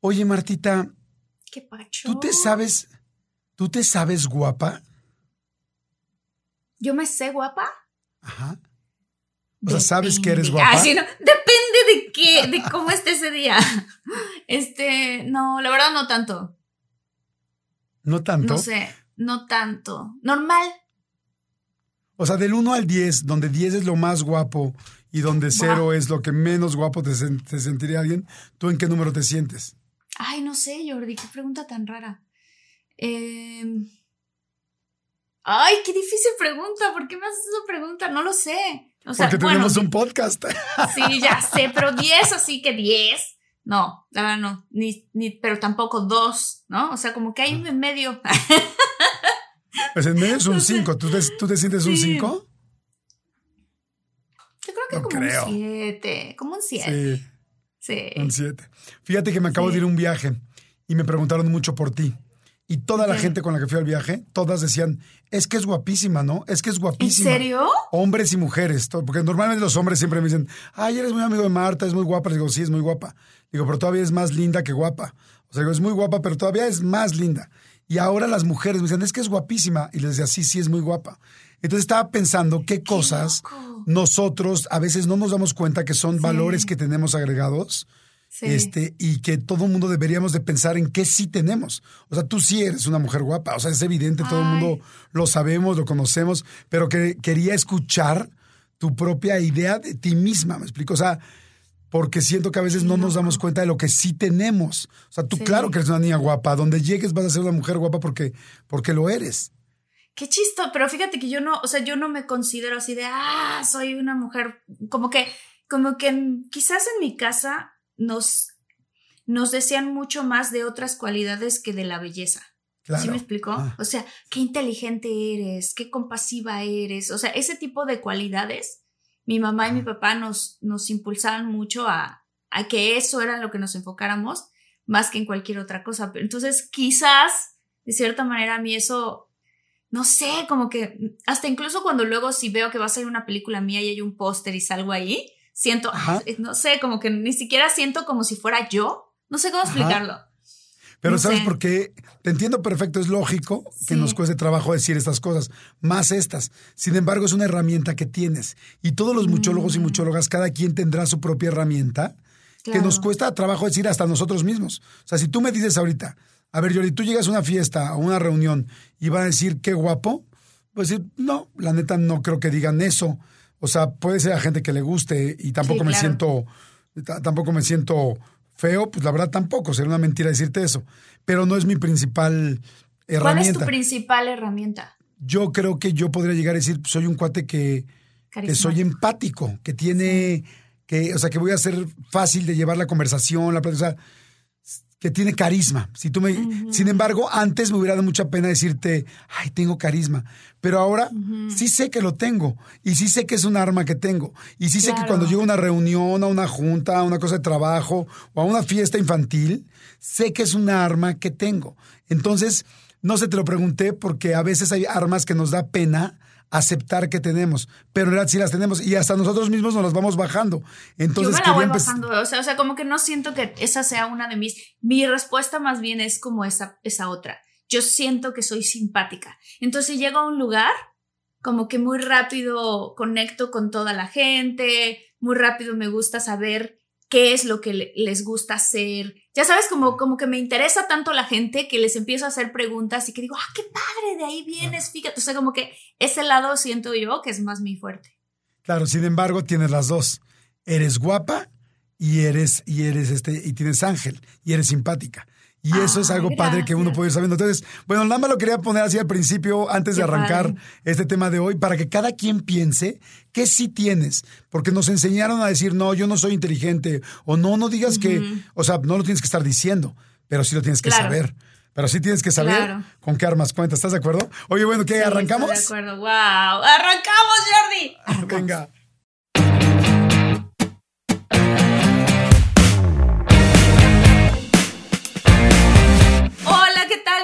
Oye, Martita, ¿Qué pacho? ¿tú te sabes, tú te sabes guapa? ¿Yo me sé guapa? Ajá. O sea, ¿sabes que eres Depende. guapa? Ah, sí, no, Depende de qué, de cómo esté ese día. Este, no, la verdad no tanto. ¿No tanto? No sé, no tanto. Normal. O sea, del 1 al 10, donde 10 es lo más guapo y donde 0 es lo que menos guapo te, sen- te sentiría alguien, ¿tú en qué número te sientes? Ay, no sé, Jordi, qué pregunta tan rara. Eh, Ay, qué difícil pregunta. ¿Por qué me haces esa pregunta? No lo sé. O sea, Porque bueno, tenemos un podcast. Sí, ya sé, pero 10, así que 10. No, la verdad no. Ni, ni, pero tampoco 2, ¿no? O sea, como que hay un en medio. Pues en medio es un No sé. 5. ¿Tú te, tú te sientes un Sí. 5? Yo creo que No como creo. un 7. Como un 7. Sí, un 7. Fíjate que me acabo Sí. de ir a un viaje y me preguntaron mucho por ti. Y toda la gente con la que fui al viaje, todas decían, es que es guapísima, ¿no? Es que es ¿En guapísima. serio? Hombres y mujeres, porque normalmente los hombres siempre me dicen, ay, eres muy amigo de Marta, es muy guapa. Les digo, sí, es muy guapa. Digo, pero todavía es más linda que guapa. O sea, digo, es muy guapa, pero todavía es más linda. Y ahora las mujeres me dicen, es que es guapísima. Y les decía, sí, sí, es muy guapa. Entonces estaba pensando qué cosas. Nosotros a veces no nos damos cuenta que son Sí. valores que tenemos agregados. Sí. Este, y que todo el mundo deberíamos de pensar en qué sí tenemos. O sea, tú sí eres una mujer guapa, o sea, es evidente, todo el mundo lo sabemos, lo conocemos, pero que quería escuchar tu propia idea de ti misma, ¿me explico? O sea, porque siento que a veces no nos damos cuenta de lo que sí tenemos. O sea, tú Sí. claro que eres una niña guapa, donde llegues vas a ser una mujer guapa porque, porque lo eres. Qué chisto, pero fíjate que yo no, o sea, yo no me considero así de, ah, soy una mujer, como que, como que quizás en mi casa nos, nos decían mucho más de otras cualidades que de la belleza. Claro. ¿Sí me explicó? Ah. O sea, qué inteligente eres, qué compasiva eres, o sea, ese tipo de cualidades, mi mamá y mi papá nos, nos impulsaban mucho a, a que eso era lo que nos enfocáramos más que en cualquier otra cosa. Pero entonces, quizás, de cierta manera, a mí eso, no sé, como que hasta incluso cuando luego si veo que va a salir una película mía y hay un póster y salgo ahí, siento, Ajá. no sé, como que ni siquiera siento como si fuera yo. No sé cómo Ajá. explicarlo. Pero No ¿sabes sé. por qué? Te entiendo perfecto, es lógico que nos cueste trabajo decir estas cosas, más estas. Sin embargo, es una herramienta que tienes. Y todos los muchólogos y Mm. muchólogas, cada quien tendrá su propia herramienta que nos cuesta trabajo decir hasta nosotros mismos. O sea, si tú me dices ahorita, a ver, Yoli, tú llegas a una fiesta, a una reunión y van a decir qué guapo, pues decir, no, la neta no creo que digan eso. O sea, puede ser a gente que le guste y tampoco Sí, me claro. siento, tampoco me siento feo, pues la verdad tampoco, sería una mentira decirte eso. Pero no es mi principal ¿Cuál es herramienta. tu principal herramienta? Yo creo que yo podría llegar a decir, soy un cuate que, que soy empático, que tiene, que, o sea, que voy a ser fácil de llevar la conversación, la plática, o sea, que tiene carisma. Si tú me, sin embargo, antes me hubiera dado mucha pena decirte, ay, tengo carisma, pero ahora sí sé que lo tengo y sí sé que es un arma que tengo y sí sé que cuando llego a una reunión, a una junta, a una cosa de trabajo o a una fiesta infantil, sé que es un arma que tengo. Entonces, no se te lo pregunté porque a veces hay armas que nos da pena aceptar que tenemos, pero en realidad sí las tenemos y hasta nosotros mismos nos las vamos bajando. Entonces, Yo me la voy bajando, o sea, o sea, como que no siento que esa sea una de mis. Mi respuesta más bien es como esa, esa otra. Yo siento que soy simpática. Entonces llego a un lugar, como que muy rápido conecto con toda la gente, muy rápido me gusta saber qué es lo que les gusta hacer. Ya sabes, como, como que me interesa tanto la gente que les empiezo a hacer preguntas y que digo, ah, qué padre, de ahí vienes, fíjate. O sea, como que ese lado siento yo que es más mi fuerte. Claro, sin embargo, tienes las dos. Eres guapa y eres, y eres este, y tienes ángel, y eres simpática. Y eso es algo padre que uno puede ir sabiendo. Entonces, bueno, nada más lo quería poner así al principio, antes de arrancar este tema de hoy, para que cada quien piense que sí tienes. Porque nos enseñaron a decir, no, yo no soy inteligente. O no, no digas que, o sea, no lo tienes que estar diciendo, pero sí lo tienes que saber. Pero sí tienes que saber con qué armas cuentas. ¿Estás de acuerdo? Oye, bueno, ¿qué? ¿Arrancamos? Estoy de acuerdo. ¡Wow! ¡Arrancamos, Jordi! Venga.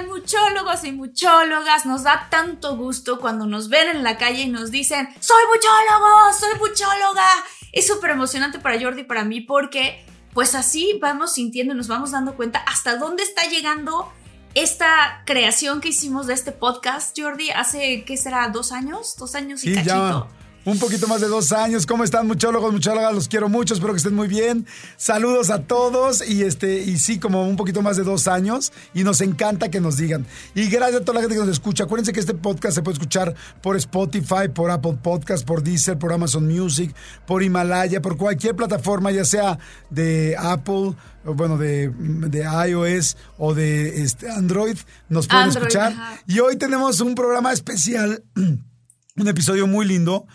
Muchólogos y muchólogas, nos da tanto gusto cuando nos ven en la calle y nos dicen, soy muchólogo, soy muchóloga. Es súper emocionante para Jordi y para mí porque pues así vamos sintiendo y nos vamos dando cuenta hasta dónde está llegando esta creación que hicimos de este podcast, Jordi, hace, ¿qué será? ¿Dos años? ¿Dos años y cachito? Un poquito más de dos años. ¿Cómo están, muchólogos, muchólogas? Los quiero mucho, espero que estén muy bien. Saludos a todos y este, y sí, como un poquito más de dos años. Y nos encanta que nos digan. Y gracias a toda la gente que nos escucha. Acuérdense que este podcast se puede escuchar por Spotify, por Apple Podcast, por Deezer, por Amazon Music, por Himalaya, por cualquier plataforma, ya sea de Apple bueno, de, iOS o de este, Android, nos pueden escuchar. Y hoy tenemos un programa especial, un episodio muy lindo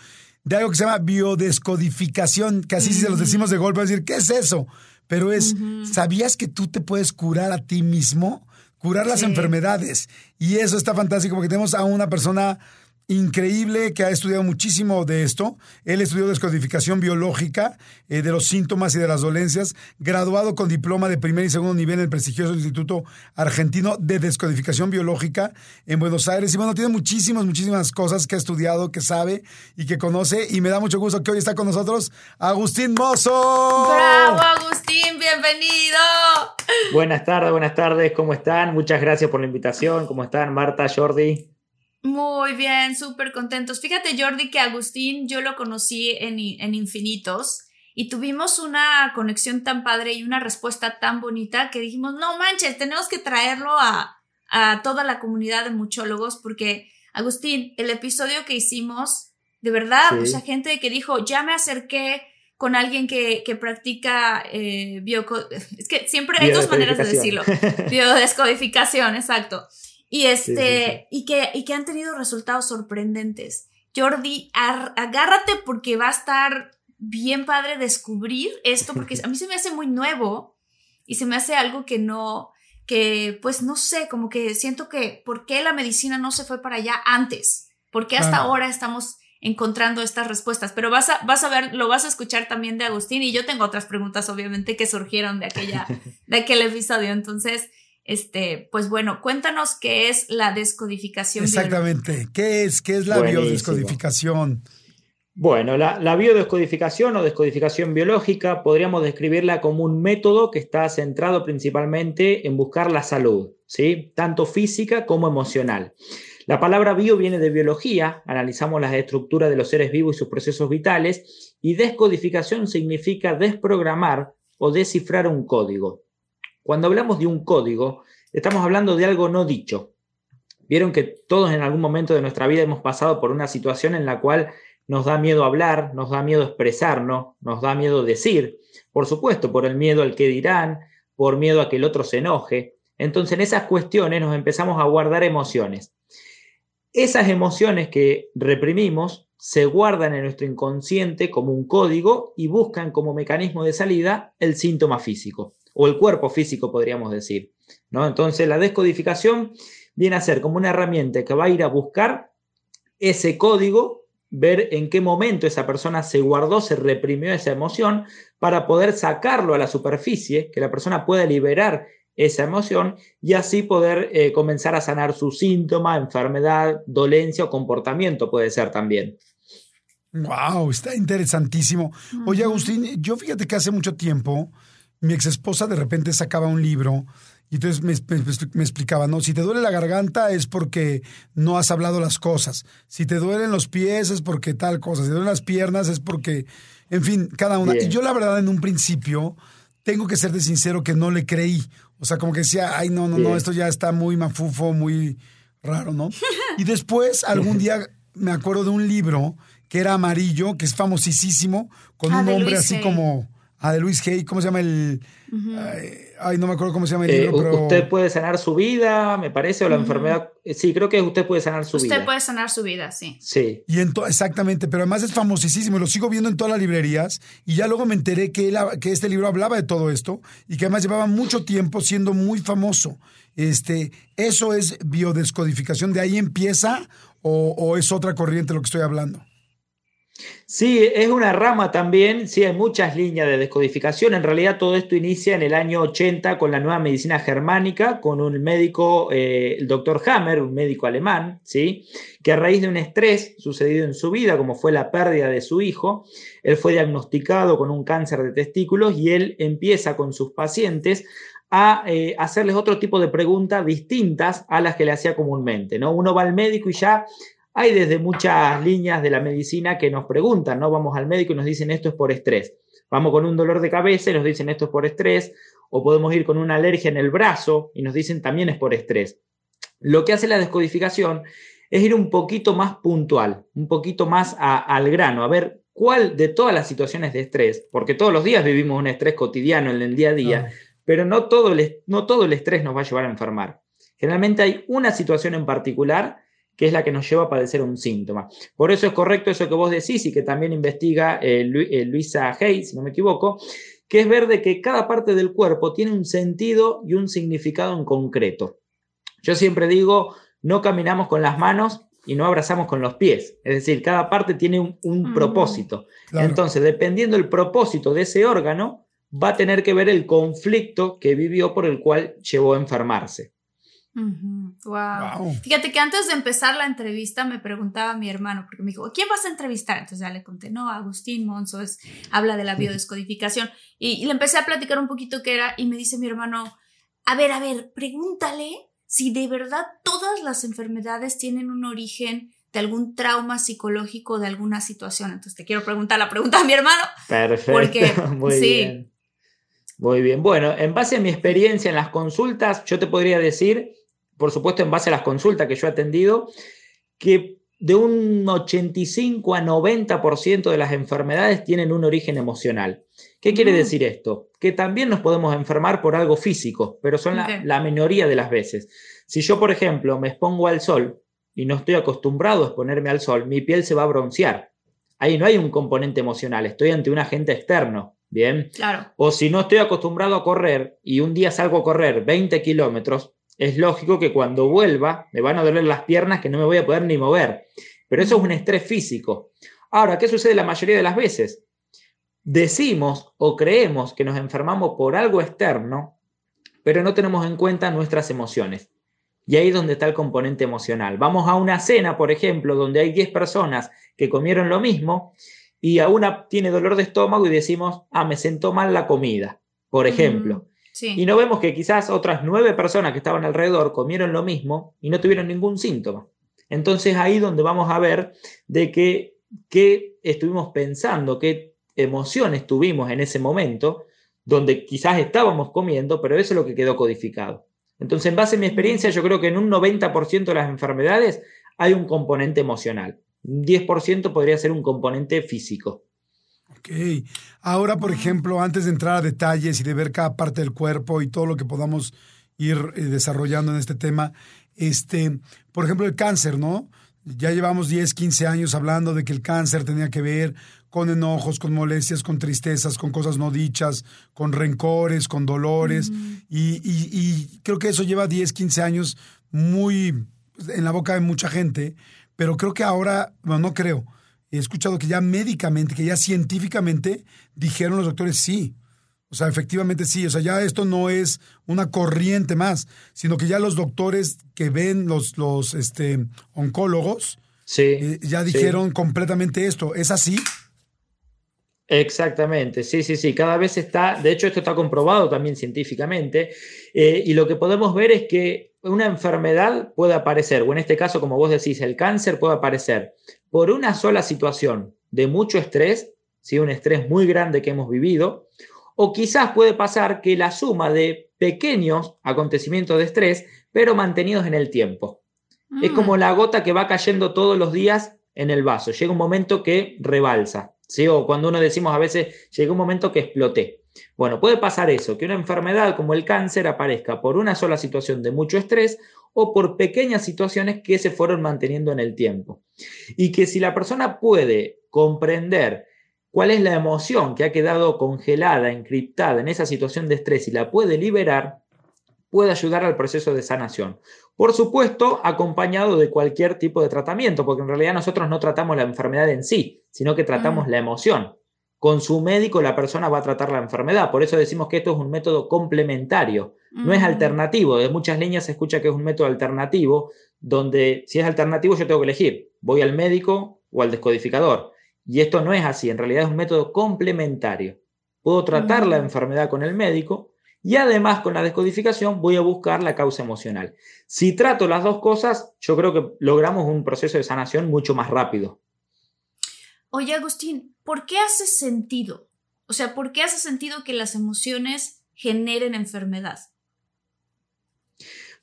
de algo que se llama biodescodificación, que así si se los decimos de golpe, a decir, ¿qué es eso? Pero es, ¿sabías que tú te puedes curar a ti mismo? Curar las enfermedades. Y eso está fantástico porque tenemos a una persona increíble que ha estudiado muchísimo de esto. Él estudió descodificación biológica eh, de los síntomas y de las dolencias, graduado con diploma de primer y segundo nivel en el prestigioso Instituto Argentino de Descodificación Biológica en Buenos Aires. Y bueno, tiene muchísimas, muchísimas cosas que ha estudiado, que sabe y que conoce. Y me da mucho gusto que hoy está con nosotros Agustín Mozo. ¡Bravo, Agustín! ¡Bienvenido! Buenas tardes, buenas tardes. ¿Cómo están? Muchas gracias por la invitación. ¿Cómo están, Marta, Jordi? Muy bien, súper contentos. Fíjate, Jordi, que Agustín yo lo conocí en, en, Infinitos y tuvimos una conexión tan padre y una respuesta tan bonita que dijimos, no manches, tenemos que traerlo a, a toda la comunidad de muchólogos porque, Agustín, el episodio que hicimos, de verdad, mucha gente que dijo, ya me acerqué con alguien que, que practica eh, Es que siempre hay dos maneras de decirlo. Biodescodificación, exacto. Y este, Y, que, y que han tenido resultados sorprendentes. Jordi, agárrate porque va a estar bien padre descubrir esto, porque a mí se me hace muy nuevo y se me hace algo que no, que pues no sé, como que siento que, ¿por qué la medicina no se fue para allá antes? ¿Por qué hasta ahora estamos encontrando estas respuestas? Pero vas a, vas a ver, lo vas a escuchar también de Agustín y yo tengo otras preguntas, obviamente, que surgieron de aquella, de aquel episodio. Entonces, este, pues bueno, cuéntanos qué es la descodificación. Exactamente, ¿qué es? ¿Qué es la biodescodificación? Bueno, la, biodescodificación o descodificación biológica podríamos describirla como un método que está centrado principalmente en buscar la salud, ¿sí? tanto física como emocional. La palabra bio viene de biología, analizamos las estructuras de los seres vivos y sus procesos vitales, y descodificación significa desprogramar o descifrar un código. Cuando hablamos de un código, estamos hablando de algo no dicho. Vieron que todos en algún momento de nuestra vida hemos pasado por una situación en la cual nos da miedo hablar, nos da miedo expresarnos, nos da miedo decir, por supuesto, por el miedo al que dirán, por miedo a que el otro se enoje. Entonces en esas cuestiones nos empezamos a guardar emociones. Esas emociones que reprimimos se guardan en nuestro inconsciente como un código y buscan como mecanismo de salida el síntoma físico o el cuerpo físico, podríamos decir. ¿no? Entonces, la descodificación viene a ser como una herramienta que va a ir a buscar ese código, ver en qué momento esa persona se guardó, se reprimió esa emoción, para poder sacarlo a la superficie, que la persona pueda liberar esa emoción y así poder eh, comenzar a sanar su síntoma, enfermedad, dolencia o comportamiento puede ser también. Wow, está interesantísimo. Oye, Agustín, yo fíjate que hace mucho tiempo mi ex esposa de repente sacaba un libro y entonces me, me, explicaba, no, si te duele la garganta es porque no has hablado las cosas, si te duelen los pies es porque tal cosa, si te duelen las piernas es porque... En fin, cada una. Y yo la verdad en un principio, tengo que ser de sincero que no le creí. O sea, como que decía, ay, no, no, no, esto ya está muy mafufo, muy raro, ¿no? Y después, algún día, me acuerdo de un libro que era amarillo, que es famosísimo, con ah, un hombre así como Ah, de Luis Hay, ¿cómo se llama el...? ay, no me acuerdo cómo se llama el eh, libro, pero... Usted puede sanar su vida, me parece, o la enfermedad... Eh, sí, creo que usted puede sanar su vida. Usted puede sanar su vida, sí. Sí. Y en exactamente, pero además es famosísimo, lo sigo viendo en todas las librerías, y ya luego me enteré que, que este libro hablaba de todo esto, y que además llevaba mucho tiempo siendo muy famoso. Este, ¿Eso es biodescodificación? ¿De ahí empieza o, o es otra corriente lo que estoy hablando? Sí, es una rama también, sí, hay muchas líneas de descodificación. En realidad todo esto inicia en el año 80 con la nueva medicina germánica, con un médico, eh, el doctor Hammer, un médico alemán, ¿sí? que a raíz de un estrés sucedido en su vida, como fue la pérdida de su hijo, él fue diagnosticado con un cáncer de testículos y él empieza con sus pacientes a eh, hacerles otro tipo de preguntas distintas a las que le hacía comúnmente. ¿no? Uno va al médico y ya hay desde muchas líneas de la medicina que nos preguntan, ¿no? Vamos al médico y nos dicen esto es por estrés. Vamos con un dolor de cabeza y nos dicen esto es por estrés. O podemos ir con una alergia en el brazo y nos dicen también es por estrés. Lo que hace la descodificación es ir un poquito más puntual, un poquito más al grano, a ver cuál de todas las situaciones de estrés, porque todos los días vivimos un estrés cotidiano en el día a día, pero no todo, el, no todo el estrés nos va a llevar a enfermar. Generalmente hay una situación en particular que es la que nos lleva a padecer un síntoma. Por eso es correcto eso que vos decís y que también investiga eh, eh, Luisa Hayes, si no me equivoco, que es ver de que cada parte del cuerpo tiene un sentido y un significado en concreto. Yo siempre digo, no caminamos con las manos y no abrazamos con los pies. Es decir, cada parte tiene un, propósito. Entonces, dependiendo del propósito de ese órgano, va a tener que ver el conflicto que vivió por el cual llevó a enfermarse wow. Fíjate que antes de empezar la entrevista me preguntaba mi hermano, porque me dijo, ¿quién vas a entrevistar? Entonces ya le conté, no, Agustín Monzo es, habla de la biodescodificación. Y, le empecé a platicar un poquito qué era y me dice mi hermano, a ver, a ver, pregúntale si de verdad todas las enfermedades tienen un origen de algún trauma psicológico, de alguna situación. Entonces te quiero preguntar la pregunta a mi hermano. Perfecto. Porque, Muy sí. Bien. Muy bien. Bueno, en base a mi experiencia en las consultas, yo te podría decir por supuesto en base a las consultas que yo he atendido, que de un 85 a 90% de las enfermedades tienen un origen emocional. ¿Qué quiere mm. decir esto? Que también nos podemos enfermar por algo físico, pero son la, la, minoría de las veces. Si yo, por ejemplo, me expongo al sol y no estoy acostumbrado a exponerme al sol, mi piel se va a broncear. Ahí no hay un componente emocional, estoy ante un agente externo. Bien. Claro. O si no estoy acostumbrado a correr y un día salgo a correr 20 kilómetros, es lógico que cuando vuelva me van a doler las piernas que no me voy a poder ni mover. Pero eso es un estrés físico. Ahora, ¿qué sucede la mayoría de las veces? Decimos o creemos que nos enfermamos por algo externo, pero no tenemos en cuenta nuestras emociones. Y ahí es donde está el componente emocional. Vamos a una cena, por ejemplo, donde hay 10 personas que comieron lo mismo y a una tiene dolor de estómago y decimos, ah, me sentó mal la comida, por ejemplo. Y no vemos que quizás otras nueve personas que estaban alrededor comieron lo mismo y no tuvieron ningún síntoma. Entonces ahí donde vamos a ver de qué, qué estuvimos pensando, qué emociones tuvimos en ese momento, donde quizás estábamos comiendo, pero eso es lo que quedó codificado. Entonces, en base a mi experiencia, yo creo que en un 90% de las enfermedades hay un componente emocional. Un 10% podría ser un componente físico. Ok. Ahora, por ejemplo, antes de entrar a detalles y de ver cada parte del cuerpo y todo lo que podamos ir eh, desarrollando en este tema, este, por ejemplo, el cáncer, ¿no? Ya llevamos 10, 15 años hablando de que el cáncer tenía que ver con enojos, con molestias, con tristezas, con cosas no dichas, con rencores, con dolores. y, y, creo que eso lleva 10, 15 años muy en la boca de mucha gente, pero creo que ahora, bueno, no creo, he escuchado que ya médicamente, que ya científicamente dijeron los doctores sí. O sea, efectivamente sí. O sea, ya esto no es una corriente más, sino que ya los doctores que ven los, los este, oncólogos sí, eh, ya dijeron completamente esto. ¿Es así? Exactamente, sí, sí, sí. Cada vez está, de hecho esto está comprobado también científicamente, eh, y lo que podemos ver es que una enfermedad puede aparecer, o en este caso, como vos decís, el cáncer puede aparecer por una sola situación de mucho estrés, ¿sí? un estrés muy grande que hemos vivido, o quizás puede pasar que la suma de pequeños acontecimientos de estrés, pero mantenidos en el tiempo. Es como mm. la gota que va cayendo todos los días en el vaso. Llega un momento que rebalsa, ¿sí? o cuando uno decimos a veces, llega un momento que exploté. Bueno, puede pasar eso, que una enfermedad como el cáncer aparezca por una sola situación de mucho estrés o por pequeñas situaciones que se fueron manteniendo en el tiempo. Y que si la persona puede comprender cuál es la emoción que ha quedado congelada, encriptada en esa situación de estrés y la puede liberar, puede ayudar al proceso de sanación. Por supuesto, acompañado de cualquier tipo de tratamiento, porque en realidad nosotros no tratamos la enfermedad en sí, sino que tratamos mm. la emoción. Con su médico la persona va a tratar la enfermedad, por eso decimos que esto es un método complementario, no es mm. alternativo. De muchas líneas se escucha que es un método alternativo, donde si es alternativo yo tengo que elegir, voy al médico o al descodificador. Y esto no es así, en realidad es un método complementario. Puedo tratar la mm. enfermedad con el médico y además con la descodificación voy a buscar la causa emocional. Si trato las dos cosas, yo creo que logramos un proceso de sanación mucho más rápido. Oye, Agustín, ¿por qué hace sentido? O sea, ¿por qué hace sentido que las emociones generen enfermedad?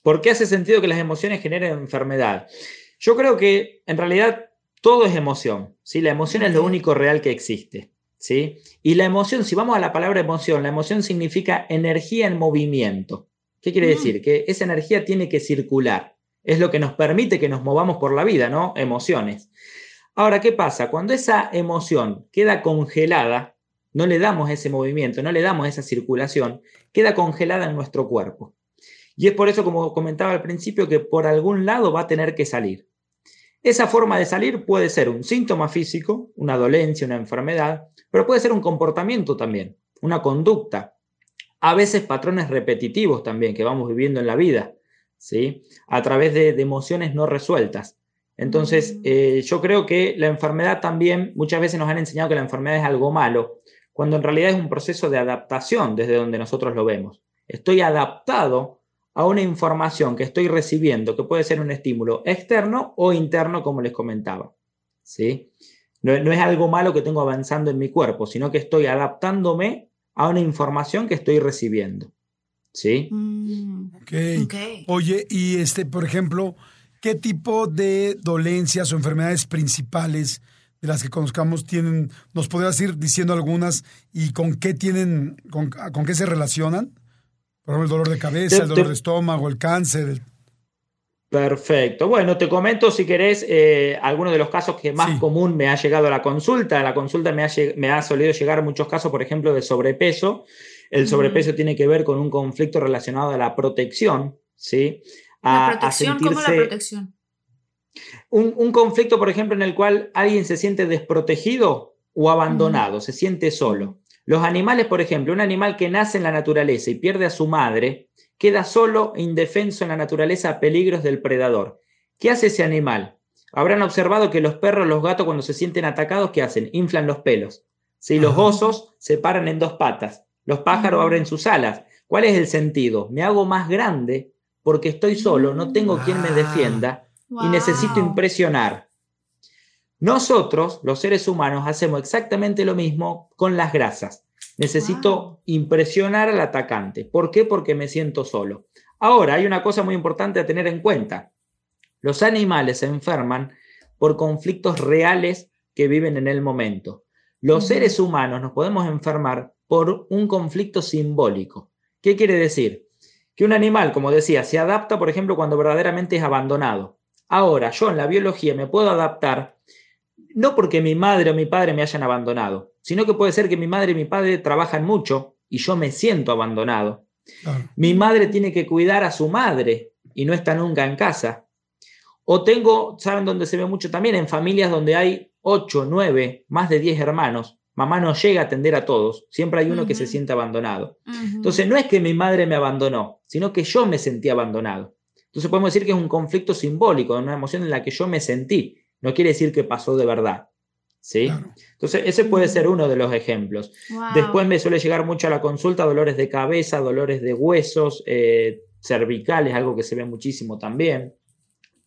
¿Por qué hace sentido que las emociones generen enfermedad? Yo creo que en realidad todo es emoción, ¿sí? La emoción es lo único real que existe, ¿sí? Y la emoción, si vamos a la palabra emoción, la emoción significa energía en movimiento. ¿Qué quiere mm. decir? Que esa energía tiene que circular. Es lo que nos permite que nos movamos por la vida, ¿no? Emociones. Ahora, ¿qué pasa? Cuando esa emoción queda congelada, no le damos ese movimiento, no le damos esa circulación, queda congelada en nuestro cuerpo. Y es por eso, como comentaba al principio, que por algún lado va a tener que salir. Esa forma de salir puede ser un síntoma físico, una dolencia, una enfermedad, pero puede ser un comportamiento también, una conducta, a veces patrones repetitivos también que vamos viviendo en la vida, ¿sí? A través de, emociones no resueltas. Entonces, mm. eh, yo creo que la enfermedad también, muchas veces nos han enseñado que la enfermedad es algo malo, cuando en realidad es un proceso de adaptación desde donde nosotros lo vemos. Estoy adaptado a una información que estoy recibiendo, que puede ser un estímulo externo o interno, como les comentaba. ¿sí? No, es algo malo que tengo avanzando en mi cuerpo, sino que estoy adaptándome a una información que estoy recibiendo. ¿Sí? Mm. Oye, y este, por ejemplo, ¿qué tipo de dolencias o enfermedades principales de las que conozcamos tienen, nos podrías ir diciendo algunas y con qué tienen, con, con qué se relacionan? Por ejemplo, el dolor de cabeza, el dolor de estómago, el cáncer. Perfecto. Bueno, te comento si querés eh, algunos de los casos que más común me ha llegado a la consulta. A la consulta me ha, me ha solido llegar muchos casos, por ejemplo, de sobrepeso. El sobrepeso tiene que ver con un conflicto relacionado a la protección, ¿sí? ¿La protección? ¿Cómo la protección? Un, un, conflicto, por ejemplo, en el cual alguien se siente desprotegido o abandonado, se siente solo. Los animales, por ejemplo, un animal que nace en la naturaleza y pierde a su madre, queda solo e indefenso en la naturaleza a peligros del predador. ¿Qué hace ese animal? Habrán observado que los perros, los gatos, cuando se sienten atacados, ¿qué hacen? Inflan los pelos. Si los osos se paran en dos patas, los pájaros abren sus alas. ¿Cuál es el sentido? Me hago más grande porque estoy solo, no tengo quien me defienda y necesito impresionar. Nosotros, los seres humanos, hacemos exactamente lo mismo con las grasas. Necesito impresionar al atacante. ¿Por qué? Porque me siento solo. Ahora, hay una cosa muy importante a tener en cuenta. Los animales se enferman por conflictos reales que viven en el momento. Los seres humanos nos podemos enfermar por un conflicto simbólico. ¿Qué quiere decir? Que un animal, como decía, se adapta, por ejemplo, cuando verdaderamente es abandonado. Ahora, yo en la biología me puedo adaptar no porque mi madre o mi padre me hayan abandonado, sino que puede ser que mi madre y mi padre trabajan mucho y yo me siento abandonado. Mi madre tiene que cuidar a su madre y no está nunca en casa. O tengo, ¿saben dónde se ve mucho también? En familias donde hay 8, 9, más de 10 hermanos. Mamá no llega a atender a todos. Siempre hay uno que se siente abandonado. Entonces, no es que mi madre me abandonó, sino que yo me sentí abandonado. Entonces, podemos decir que es un conflicto simbólico, una emoción en la que yo me sentí no quiere decir que pasó de verdad. ¿Sí? Entonces, ese puede ser uno de los ejemplos. Después me suele llegar mucho a la consulta dolores de cabeza, dolores de huesos, eh, cervicales, algo que se ve muchísimo también.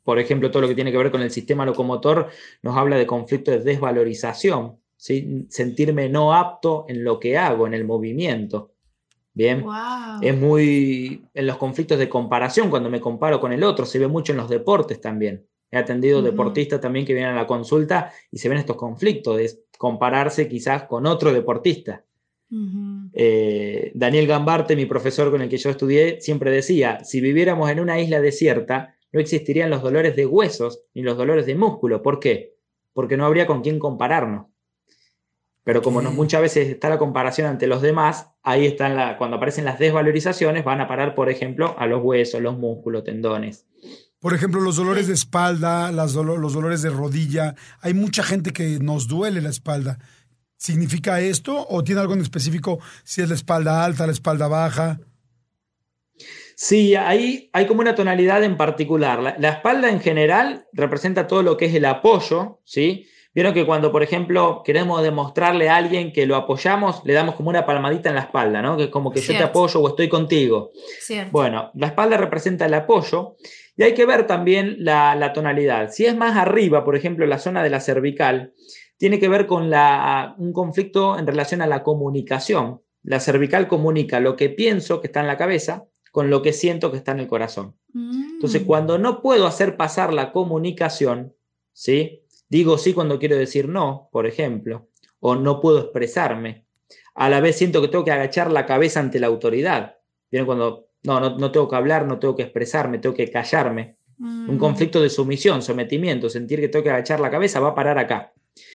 Por ejemplo, todo lo que tiene que ver con el sistema locomotor nos habla de conflicto de desvalorización. sentirme no apto en lo que hago, en el movimiento. Bien, es muy en los conflictos de comparación, cuando me comparo con el otro, se ve mucho en los deportes también. He atendido deportistas también que vienen a la consulta y se ven estos conflictos de compararse quizás con otro deportista. Eh, Daniel Gambarte, mi profesor con el que yo estudié, siempre decía, si viviéramos en una isla desierta, no existirían los dolores de huesos ni los dolores de músculo. ¿Por qué? Porque no habría con quién compararnos. Pero como muchas veces está la comparación ante los demás, ahí están la, cuando aparecen las desvalorizaciones, van a parar, por ejemplo, a los huesos, los músculos, tendones. Por ejemplo, los dolores de espalda, los dolores de rodilla. Hay mucha gente que nos duele la espalda. ¿Significa esto o tiene algo en específico si es la espalda alta, la espalda baja? Sí, ahí hay como una tonalidad en particular. La, espalda en general representa todo lo que es el apoyo, ¿sí? Vieron que cuando, por ejemplo, queremos demostrarle a alguien que lo apoyamos, le damos como una palmadita en la espalda, ¿no? Que es como que yo te apoyo o estoy contigo. Bueno, la espalda representa el apoyo y hay que ver también la, tonalidad. Si es más arriba, por ejemplo, la zona de la cervical, tiene que ver con la, un conflicto en relación a la comunicación. La cervical comunica lo que pienso que está en la cabeza con lo que siento que está en el corazón. Entonces, mm. cuando no puedo hacer pasar la comunicación, ¿sí? Digo sí cuando quiero decir no, por ejemplo, o no puedo expresarme. A la vez siento que tengo que agachar la cabeza ante la autoridad. ¿Vieron cuando no, no, tengo que hablar, no tengo que expresarme, tengo que callarme? Un mm. conflicto de sumisión, sometimiento, sentir que tengo que agachar la cabeza va a parar acá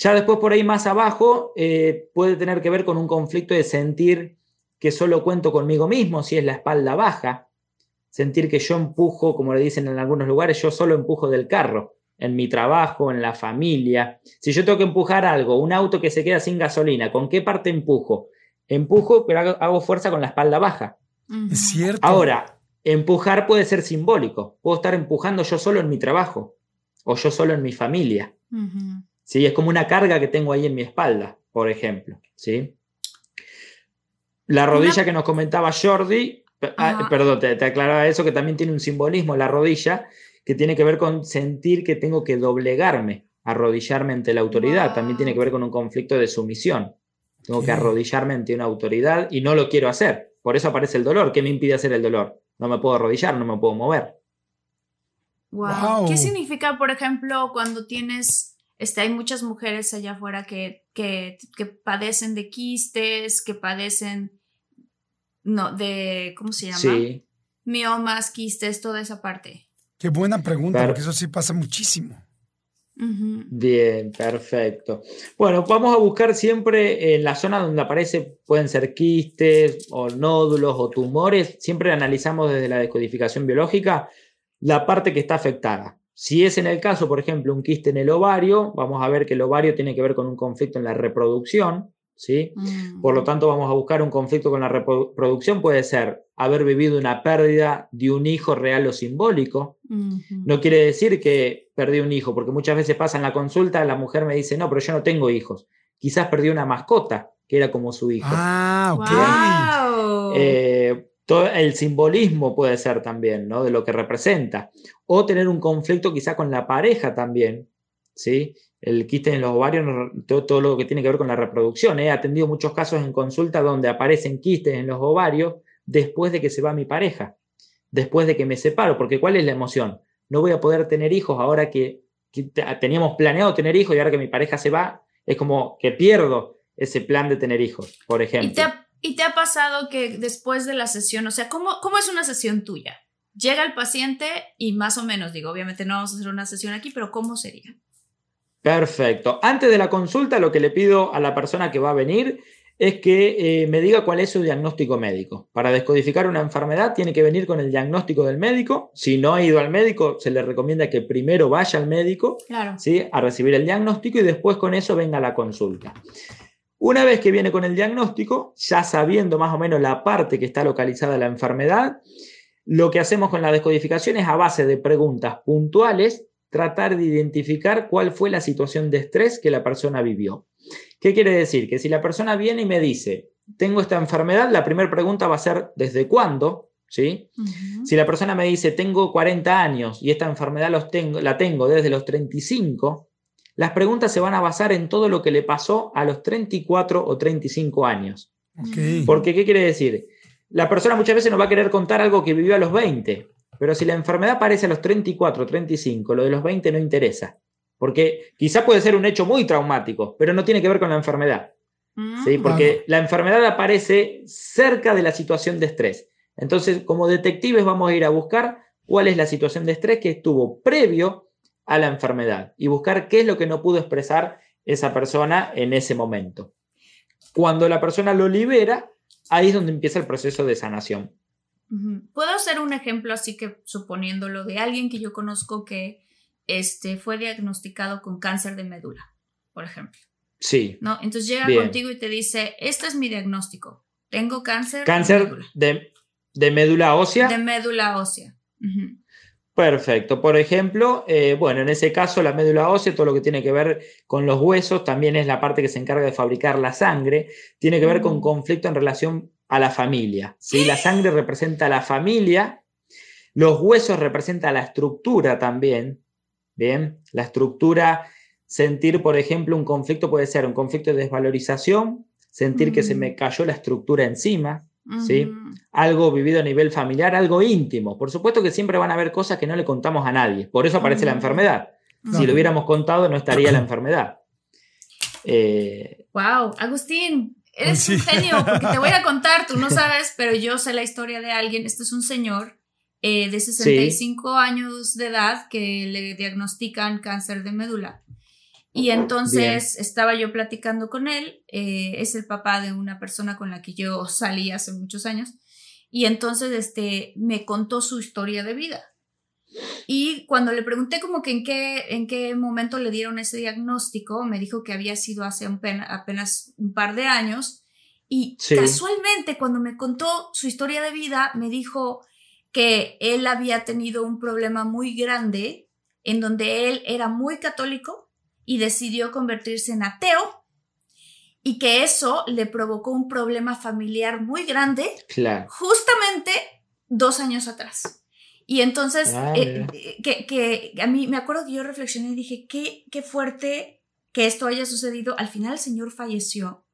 Ya después por ahí más abajo eh, puede tener que ver con un conflicto de sentir que solo cuento conmigo mismo, si es la espalda baja, sentir que yo empujo, como le dicen en algunos lugares, yo solo empujo del carro, en mi trabajo, en la familia. Si yo tengo que empujar algo, un auto que se queda sin gasolina, ¿con qué parte empujo? Empujo, pero hago, fuerza con la espalda baja. Es cierto. Ahora, empujar puede ser simbólico. Puedo estar empujando yo solo en mi trabajo o yo solo en mi familia. ¿Sí? Es como una carga que tengo ahí en mi espalda, por ejemplo, ¿sí? La rodilla que nos comentaba Jordi, ah, perdón, te, aclaraba eso, que también tiene un simbolismo, la rodilla, que tiene que ver con sentir que tengo que doblegarme, arrodillarme ante la autoridad, también tiene que ver con un conflicto de sumisión. Tengo que arrodillarme ante una autoridad y no lo quiero hacer. Por eso aparece el dolor. ¿Qué me impide hacer el dolor? No me puedo arrodillar, no me puedo mover. Wow. ¿Qué significa, por ejemplo, cuando tienes este, hay muchas mujeres allá afuera que, que, padecen de quistes, que padecen, no, de, ¿cómo se llama? Sí. Miomas, quistes, toda esa parte. Qué buena pregunta, porque eso sí pasa muchísimo. Bien, perfecto. Bueno, vamos a buscar siempre en la zona donde aparece, pueden ser quistes o nódulos o tumores, siempre analizamos desde la descodificación biológica la parte que está afectada. Si es en el caso, por ejemplo, un quiste en el ovario, vamos a ver que el ovario tiene que ver con un conflicto en la reproducción, ¿sí? Mm. Por lo tanto, vamos a buscar un conflicto con la reproducción, puede ser haber vivido una pérdida de un hijo real o simbólico. No quiere decir que perdí un hijo, porque muchas veces pasa en la consulta, la mujer me dice, no, pero yo no tengo hijos. Quizás perdí una mascota que era como su hijo. Ah, ok. Eh, el simbolismo puede ser también, ¿no? De lo que representa. O tener un conflicto quizá con la pareja también, ¿sí? El quiste en los ovarios, todo, lo que tiene que ver con la reproducción. He atendido muchos casos en consulta donde aparecen quistes en los ovarios después de que se va mi pareja, después de que me separo, porque ¿cuál es la emoción? No voy a poder tener hijos ahora que, teníamos planeado tener hijos y ahora que mi pareja se va, es como que pierdo ese plan de tener hijos, por ejemplo. ¿Y te ha pasado que después de la sesión, o sea, ¿cómo, cómo es una sesión tuya? Llega el paciente y más o menos, digo, obviamente no vamos a hacer una sesión aquí, pero ¿cómo sería? Perfecto. Antes de la consulta, lo que le pido a la persona que va a venir es que eh, me diga cuál es su diagnóstico médico. Para descodificar una enfermedad tiene que venir con el diagnóstico del médico. Si no ha ido al médico, se le recomienda que primero vaya al médico ¿sí? a recibir el diagnóstico y después con eso venga a la consulta. Una vez que viene con el diagnóstico, ya sabiendo más o menos la parte que está localizada la enfermedad, lo que hacemos con la descodificación es a base de preguntas puntuales tratar de identificar cuál fue la situación de estrés que la persona vivió. ¿Qué quiere decir? Que si la persona viene y me dice, tengo esta enfermedad, la primera pregunta va a ser, ¿desde cuándo? ¿Sí? Si la persona me dice, tengo 40 años y esta enfermedad los tengo, la tengo desde los 35, las preguntas se van a basar en todo lo que le pasó a los 34 o 35 años. Porque, ¿qué quiere decir? La persona muchas veces nos va a querer contar algo que vivió a los 20, pero si la enfermedad aparece a los 34 o 35, lo de los 20 no interesa. Porque quizá puede ser un hecho muy traumático, pero no tiene que ver con la enfermedad. Mm. ¿sí? Porque la enfermedad aparece cerca de la situación de estrés. Entonces, como detectives vamos a ir a buscar cuál es la situación de estrés que estuvo previo a la enfermedad y buscar qué es lo que no pudo expresar esa persona en ese momento. Cuando la persona lo libera, ahí es donde empieza el proceso de sanación. Puedo hacer un ejemplo así que suponiéndolo de alguien que yo conozco que este, fue diagnosticado con cáncer de médula, por ejemplo. Sí. ¿No? Entonces llega contigo y te dice, este es mi diagnóstico. Tengo cáncer. Cáncer de médula. De, médula ósea. De médula ósea. Perfecto. Por ejemplo, eh, bueno, en ese caso la médula ósea, todo lo que tiene que ver con los huesos, también es la parte que se encarga de fabricar la sangre, tiene que ver con conflicto en relación a la familia. ¿sí? La sangre representa a la familia, los huesos representan la estructura también, Bien, la estructura, sentir, por ejemplo, un conflicto puede ser un conflicto de desvalorización, sentir que se me cayó la estructura encima, ¿sí? Algo vivido a nivel familiar, algo íntimo. Por supuesto que siempre van a haber cosas que no le contamos a nadie, por eso aparece la enfermedad. Si lo hubiéramos contado, no estaría la enfermedad. wow, eh, Agustín, eres un genio, porque te voy a contar, tú no sabes, pero yo sé la historia de alguien. Este es un señor eh, de 65 años de edad que le diagnostican cáncer de médula. Y entonces estaba yo platicando con él, eh, es el papá de una persona con la que yo salí hace muchos años, y entonces este, me contó su historia de vida. Y cuando le pregunté como que en qué, en qué momento le dieron ese diagnóstico, me dijo que había sido hace apenas un par de años. Y casualmente cuando me contó su historia de vida, me dijo, que él había tenido un problema muy grande en donde él era muy católico y decidió convertirse en ateo y que eso le provocó un problema familiar muy grande justamente dos años atrás. Y entonces, ah, eh, eh, que, que, a mí me acuerdo que yo reflexioné y dije, qué, qué fuerte que esto haya sucedido. Al final el señor falleció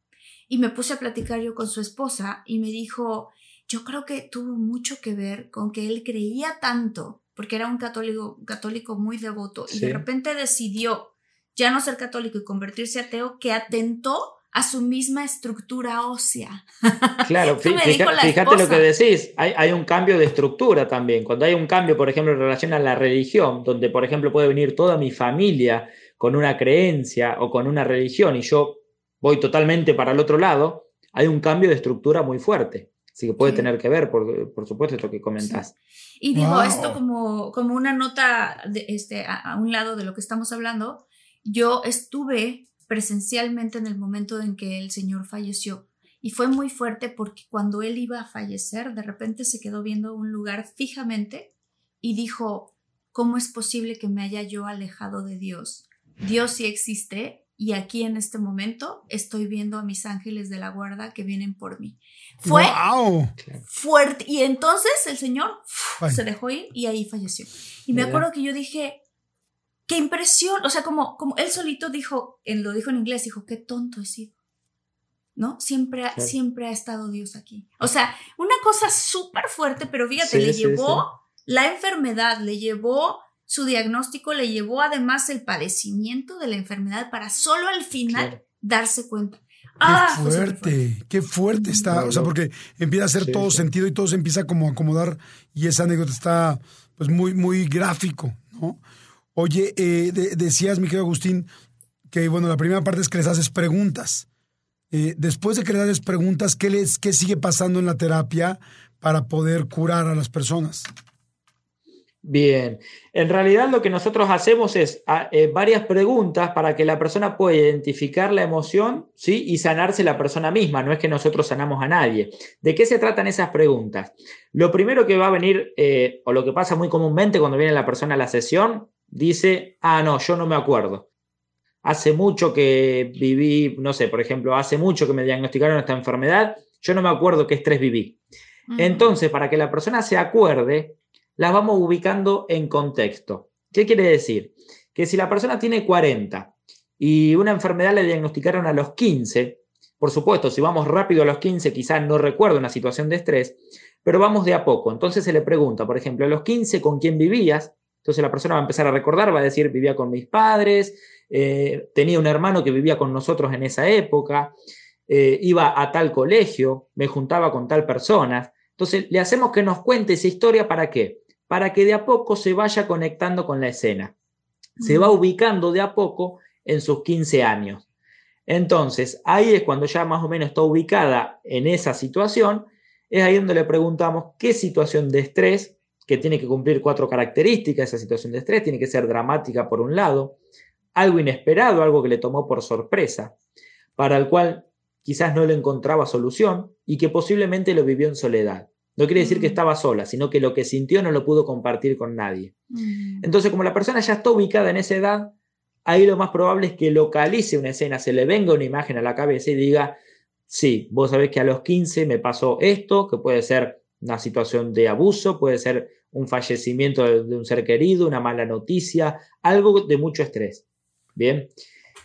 y me puse a platicar yo con su esposa y me dijo, yo creo que tuvo mucho que ver con que él creía tanto, porque era un católico, católico muy devoto, y de repente decidió ya no ser católico y convertirse ateo, que atentó a su misma estructura ósea. Claro, fíjate lo que decís, hay, hay, un cambio de estructura también. Cuando hay un cambio, por ejemplo, en relación a la religión, donde, por ejemplo, puede venir toda mi familia con una creencia o con una religión y yo voy totalmente para el otro lado, hay un cambio de estructura muy fuerte. Así que puede tener que ver, por, supuesto, esto que comentás. Y digo esto como, como una nota de, este, a, un lado de lo que estamos hablando. Yo estuve presencialmente en el momento en que el señor falleció y fue muy fuerte porque cuando él iba a fallecer, de repente se quedó viendo un lugar fijamente y dijo, ¿cómo es posible que me haya yo alejado de Dios? Dios sí existe y aquí en este momento estoy viendo a mis ángeles de la guarda que vienen por mí. Fue fuerte. Y entonces el Señor se dejó ir y ahí falleció. Y me acuerdo que yo dije, qué impresión. O sea, como, como él solito dijo, él lo dijo en inglés, dijo, qué tonto he sido. ¿No? Siempre, siempre ha estado Dios aquí. O sea, una cosa súper fuerte, pero fíjate, le llevó la enfermedad, le llevó su diagnóstico le llevó además el padecimiento de la enfermedad para solo al final darse cuenta. Qué ah, fuerte, qué fuerte está, o sea, porque empieza a hacer todo sentido y todo se empieza como a acomodar y esa anécdota está pues muy, muy gráfico, ¿no? Oye, eh, decías, mi querido Agustín, que bueno, la primera parte es que les haces preguntas. eh, después de que le das preguntas, ¿qué, les, ¿qué sigue pasando en la terapia para poder curar a las personas? Bien, en realidad lo que nosotros hacemos es eh, varias preguntas para que la persona pueda identificar la emoción ¿sí? y sanarse la persona misma, no es que nosotros sanamos a nadie. ¿De qué se tratan esas preguntas? Lo primero que va a venir, o lo que pasa muy comúnmente cuando viene la persona a la sesión, dice, ah, no, yo no me acuerdo. Hace mucho que viví, no sé, por ejemplo, hace mucho que me diagnosticaron esta enfermedad, yo no me acuerdo qué estrés viví. Entonces, para que la persona se acuerde, las vamos ubicando en contexto. ¿Qué quiere decir? Que si la persona tiene 40 y una enfermedad le diagnosticaron a los 15, por supuesto, si vamos rápido a los 15, quizás no recuerdo una situación de estrés, pero vamos de a poco. Entonces se le pregunta, por ejemplo, a los 15, ¿con quién vivías? Entonces la persona va a empezar a recordar, va a decir, vivía con mis padres, eh, tenía un hermano que vivía con nosotros en esa época, eh, iba a tal colegio, me juntaba con tal persona. Entonces le hacemos que nos cuente esa historia para qué? para que de a poco se vaya conectando con la escena. Se va ubicando de a poco en sus 15 años. Entonces, ahí es cuando ya más o menos está ubicada en esa situación, es ahí donde le preguntamos qué situación de estrés, que tiene que cumplir cuatro características, esa situación de estrés tiene que ser dramática por un lado, algo inesperado, algo que le tomó por sorpresa, para el cual quizás no le encontraba solución y que posiblemente lo vivió en soledad. No quiere decir que estaba sola, sino que lo que sintió no lo pudo compartir con nadie. Entonces, como la persona ya está ubicada en esa edad, ahí lo más probable es que localice una escena, se le venga una imagen a la cabeza y diga, sí, vos sabés que a los 15 me pasó esto, que puede ser una situación de abuso, puede ser un fallecimiento de, un ser querido, una mala noticia, algo de mucho estrés. Bien.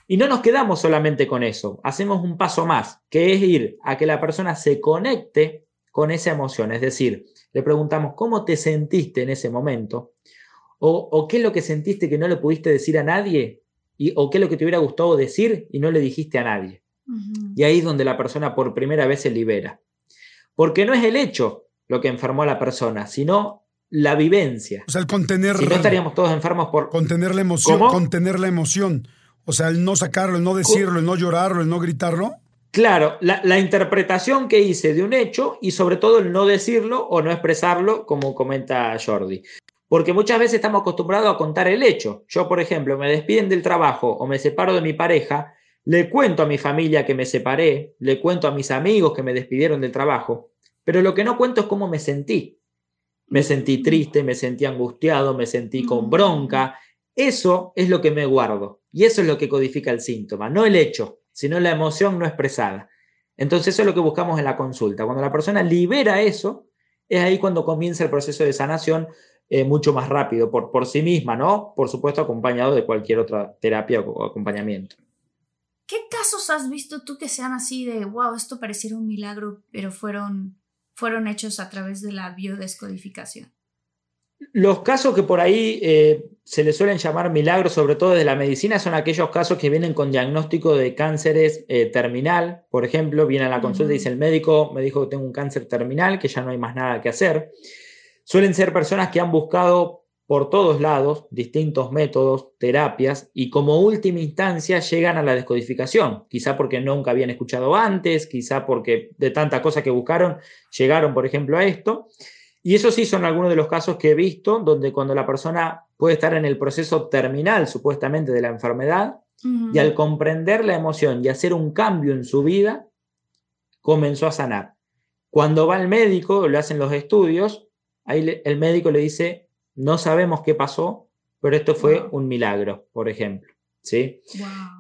Y no nos quedamos solamente con eso, hacemos un paso más, que es ir a que la persona se conecte con esa emoción. Es decir, le preguntamos cómo te sentiste en ese momento o, qué es lo que sentiste que no le pudiste decir a nadie y, o qué es lo que te hubiera gustado decir y no le dijiste a nadie. Y ahí es donde la persona por primera vez se libera. Porque no es el hecho lo que enfermó a la persona, sino la vivencia. O sea, el contener. Si no estaríamos todos enfermos por. Contener la emoción. Contener la emoción. O sea, el no sacarlo, el no decirlo, el no llorarlo, el no gritarlo. Claro, la, interpretación que hice de un hecho y sobre todo el no decirlo o no expresarlo, como comenta Jordi. Porque muchas veces estamos acostumbrados a contar el hecho. Yo, por ejemplo, me despiden del trabajo o me separo de mi pareja, le cuento a mi familia que me separé, le cuento a mis amigos que me despidieron del trabajo, pero lo que no cuento es cómo me sentí. Me sentí triste, me sentí angustiado, me sentí con bronca. Eso es lo que me guardo y eso es lo que codifica el síntoma, no el hecho sino la emoción no expresada. Entonces eso es lo que buscamos en la consulta. Cuando la persona libera eso, es ahí cuando comienza el proceso de sanación eh, mucho más rápido por, por sí misma, ¿no? Por supuesto acompañado de cualquier otra terapia o acompañamiento. ¿Qué casos has visto tú que sean así de, wow, esto pareciera un milagro, pero fueron, fueron hechos a través de la biodescodificación? Los casos que por ahí eh, se le suelen llamar milagros, sobre todo de la medicina, son aquellos casos que vienen con diagnóstico de cánceres eh, terminal. Por ejemplo, viene a la consulta y dice el médico, me dijo que tengo un cáncer terminal, que ya no hay más nada que hacer. Suelen ser personas que han buscado por todos lados distintos métodos, terapias, y como última instancia llegan a la descodificación, quizá porque nunca habían escuchado antes, quizá porque de tanta cosa que buscaron, llegaron, por ejemplo, a esto. Y eso sí son algunos de los casos que he visto donde cuando la persona puede estar en el proceso terminal supuestamente de la enfermedad y al comprender la emoción y hacer un cambio en su vida, comenzó a sanar. Cuando va al médico, le hacen los estudios, ahí el médico le dice, no sabemos qué pasó, pero esto fue un milagro, por ejemplo. ¿sí?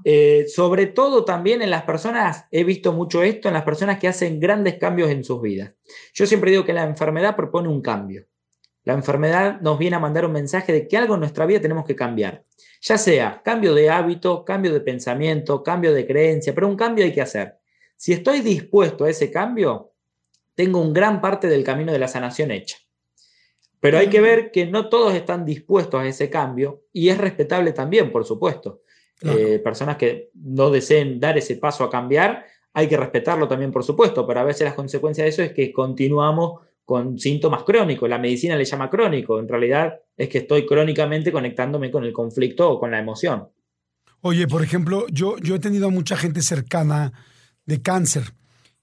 Eh, sobre todo también en las personas, he visto mucho esto, en las personas que hacen grandes cambios en sus vidas. Yo siempre digo que la enfermedad propone un cambio. La enfermedad nos viene a mandar un mensaje de que algo en nuestra vida tenemos que cambiar. Ya sea cambio de hábito, cambio de pensamiento, cambio de creencia, pero un cambio hay que hacer. Si estoy dispuesto a ese cambio, tengo un gran parte del camino de la sanación hecha. Pero hay que ver que no todos están dispuestos a ese cambio y es respetable también, por supuesto. Eh, personas que no deseen dar ese paso a cambiar, hay que respetarlo también, por supuesto, pero a veces las consecuencias de eso es que continuamos con síntomas crónicos. La medicina le llama crónico, en realidad es que estoy crónicamente conectándome con el conflicto o con la emoción. Oye, por ejemplo, yo, yo he tenido a mucha gente cercana de cáncer.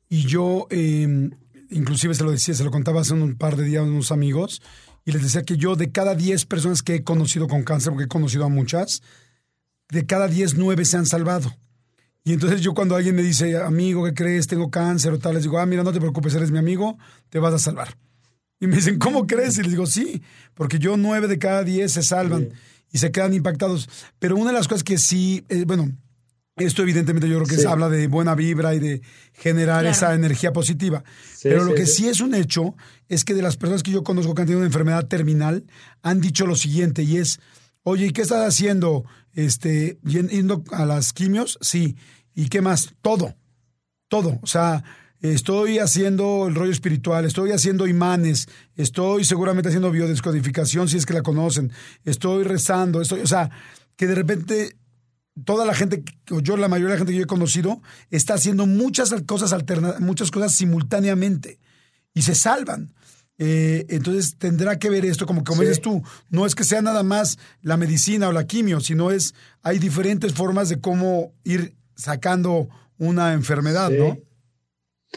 Y yo, em, inclusive se lo decía, se lo contaba hace un par de días a unos amigos, y les decía que yo de cada 10 personas que he conocido con cáncer, porque he conocido a muchas, de cada 10, 9 se han salvado. Y entonces yo cuando alguien me dice, amigo, ¿qué crees? Tengo cáncer o tal, les digo, ah, mira, no te preocupes, eres mi amigo, te vas a salvar. Y me dicen, ¿cómo crees? Y les digo, sí, porque yo nueve de cada diez se salvan y se quedan impactados. Pero una de las cosas que sí, eh, bueno, esto evidentemente yo creo que se habla de buena vibra y de generar esa energía positiva. Pero lo que sí es un hecho es que de las personas que yo conozco que han tenido una enfermedad terminal, han dicho lo siguiente y es, oye, ¿y qué estás haciendo? Este, yendo a las quimios, sí. ¿Y qué más? Todo. Todo. O sea, estoy haciendo el rollo espiritual, estoy haciendo imanes, estoy seguramente haciendo biodescodificación si es que la conocen, estoy rezando, estoy, o sea, que de repente toda la gente, o yo la mayoría de la gente que yo he conocido, está haciendo muchas cosas muchas cosas simultáneamente y se salvan. Eh, entonces tendrá que ver esto, como, como dices tú, no es que sea nada más la medicina o la quimio, sino es, hay diferentes formas de cómo ir sacando una enfermedad, ¿no?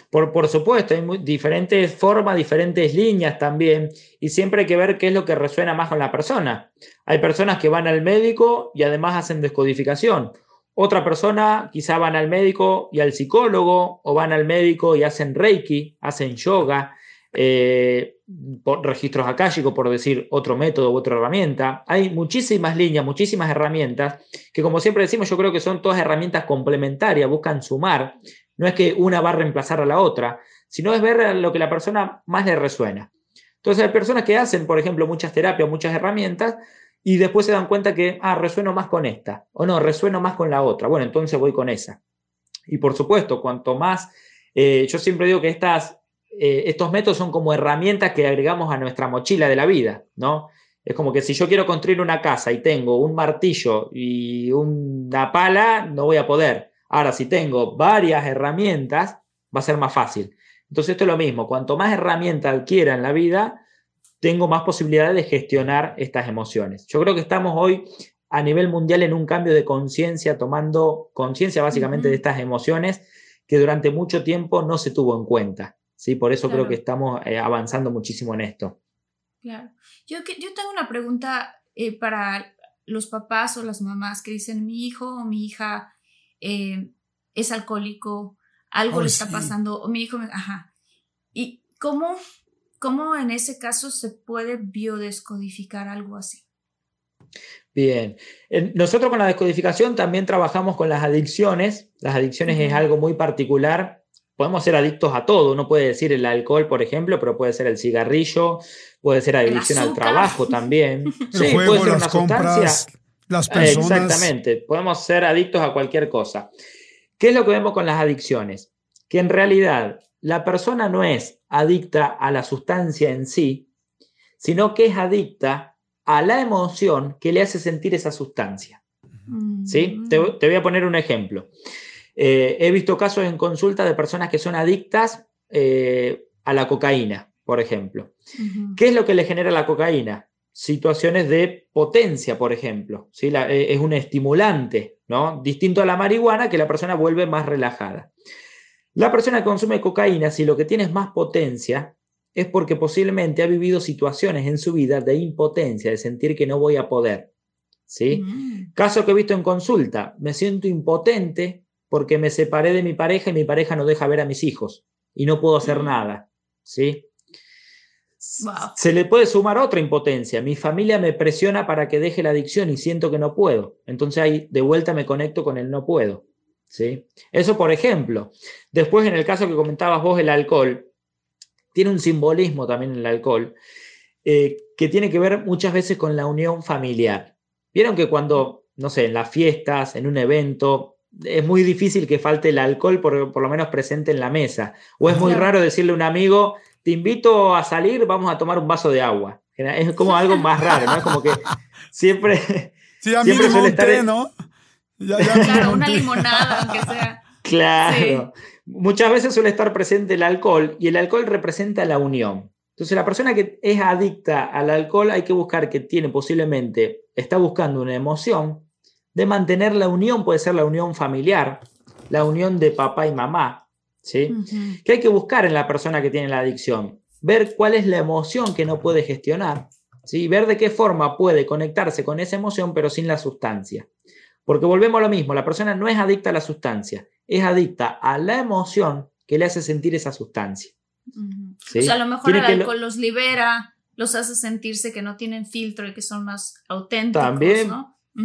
Por, por, supuesto, hay diferentes formas, diferentes líneas también, y siempre hay que ver qué es lo que resuena más con la persona. Hay personas que van al médico y además hacen descodificación. Otra persona quizá van al médico y al psicólogo, o van al médico y hacen reiki, hacen yoga, eh, por registros akáshicos, por decir otro método u otra herramienta. Hay muchísimas líneas, muchísimas herramientas, que como siempre decimos, yo creo que son todas herramientas complementarias, buscan sumar no es que una va a reemplazar a la otra, sino es ver lo que la persona más le resuena. Entonces hay personas que hacen, por ejemplo, muchas terapias, muchas herramientas, y después se dan cuenta que, ah, resueno más con esta, o no, resueno más con la otra. Bueno, entonces voy con esa. Y por supuesto, cuanto más, eh, yo siempre digo que estas, eh, estos métodos son como herramientas que agregamos a nuestra mochila de la vida, ¿no? Es como que si yo quiero construir una casa y tengo un martillo y una pala, no voy a poder. Ahora, si tengo varias herramientas, va a ser más fácil. Entonces, esto es lo mismo. Cuanto más herramientas adquiera en la vida, tengo más posibilidades de gestionar estas emociones. Yo creo que estamos hoy a nivel mundial en un cambio de conciencia, tomando conciencia básicamente de estas emociones que durante mucho tiempo no se tuvo en cuenta. ¿sí? Por eso creo que estamos eh, avanzando muchísimo en esto. Claro. Yo, yo tengo una pregunta eh, para los papás o las mamás que dicen, mi hijo o mi hija eh, es alcohólico, algo le está pasando, o mi hijo, ajá. ¿Y cómo, cómo en ese caso se puede biodescodificar algo así? Bien, nosotros con la descodificación también trabajamos con las adicciones. Las adicciones es algo muy particular. Podemos ser adictos a todo. Uno puede decir el alcohol, por ejemplo, pero puede ser el cigarrillo, puede ser adicción al trabajo también. sí, puede ser una sustancia las personas. Exactamente, podemos ser adictos a cualquier cosa. ¿Qué es lo que vemos con las adicciones? Que en realidad la persona no es adicta a la sustancia en sí, sino que es adicta a la emoción que le hace sentir esa sustancia. ¿Sí? Te, voy a poner un ejemplo. Eh, he visto casos en consulta de personas que son adictas eh, a la cocaína, por ejemplo. ¿Qué es lo que le genera la cocaína? Situaciones de potencia, por ejemplo. ¿sí? Eh, es un estimulante, ¿no? Distinto a la marihuana, que la persona vuelve más relajada. La persona que consume cocaína, si lo que tiene es más potencia, es porque posiblemente ha vivido situaciones en su vida de impotencia, de sentir que no voy a poder. ¿sí? Mm. Caso que he visto en consulta, me siento impotente porque me separé de mi pareja y mi pareja no deja ver a mis hijos y no puedo hacer mm. nada. ¿sí? Se le puede sumar otra impotencia. Mi familia me presiona para que deje la adicción y siento que no puedo. Entonces ahí de vuelta me conecto con el no puedo. ¿sí? Eso por ejemplo. Después en el caso que comentabas vos, el alcohol, tiene un simbolismo también el alcohol eh, que tiene que ver muchas veces con la unión familiar. Vieron que cuando, no sé, en las fiestas, en un evento, es muy difícil que falte el alcohol por, por lo menos presente en la mesa. O es muy raro decirle a un amigo, te invito a salir, vamos a tomar un vaso de agua. Es como algo más raro, ¿no? Es como que siempre. Sí, a mí siempre suele estar. ¿no? claro, una limonada, aunque sea. Claro. Muchas veces suele estar presente el alcohol y el alcohol representa la unión. Entonces, la persona que es adicta al alcohol hay que buscar que tiene posiblemente, está buscando una emoción de mantener la unión, puede ser la unión familiar, la unión de papá y mamá, ¿sí? Que hay que buscar en la persona que tiene la adicción, ver cuál es la emoción que no puede gestionar, ¿sí? Ver de qué forma puede conectarse con esa emoción pero sin la sustancia. Porque volvemos a lo mismo, la persona no es adicta a la sustancia, es adicta a la emoción que le hace sentir esa sustancia. O sea, a lo mejor el alcohol los libera, los hace sentirse que no tienen filtro y que son más auténticos. También,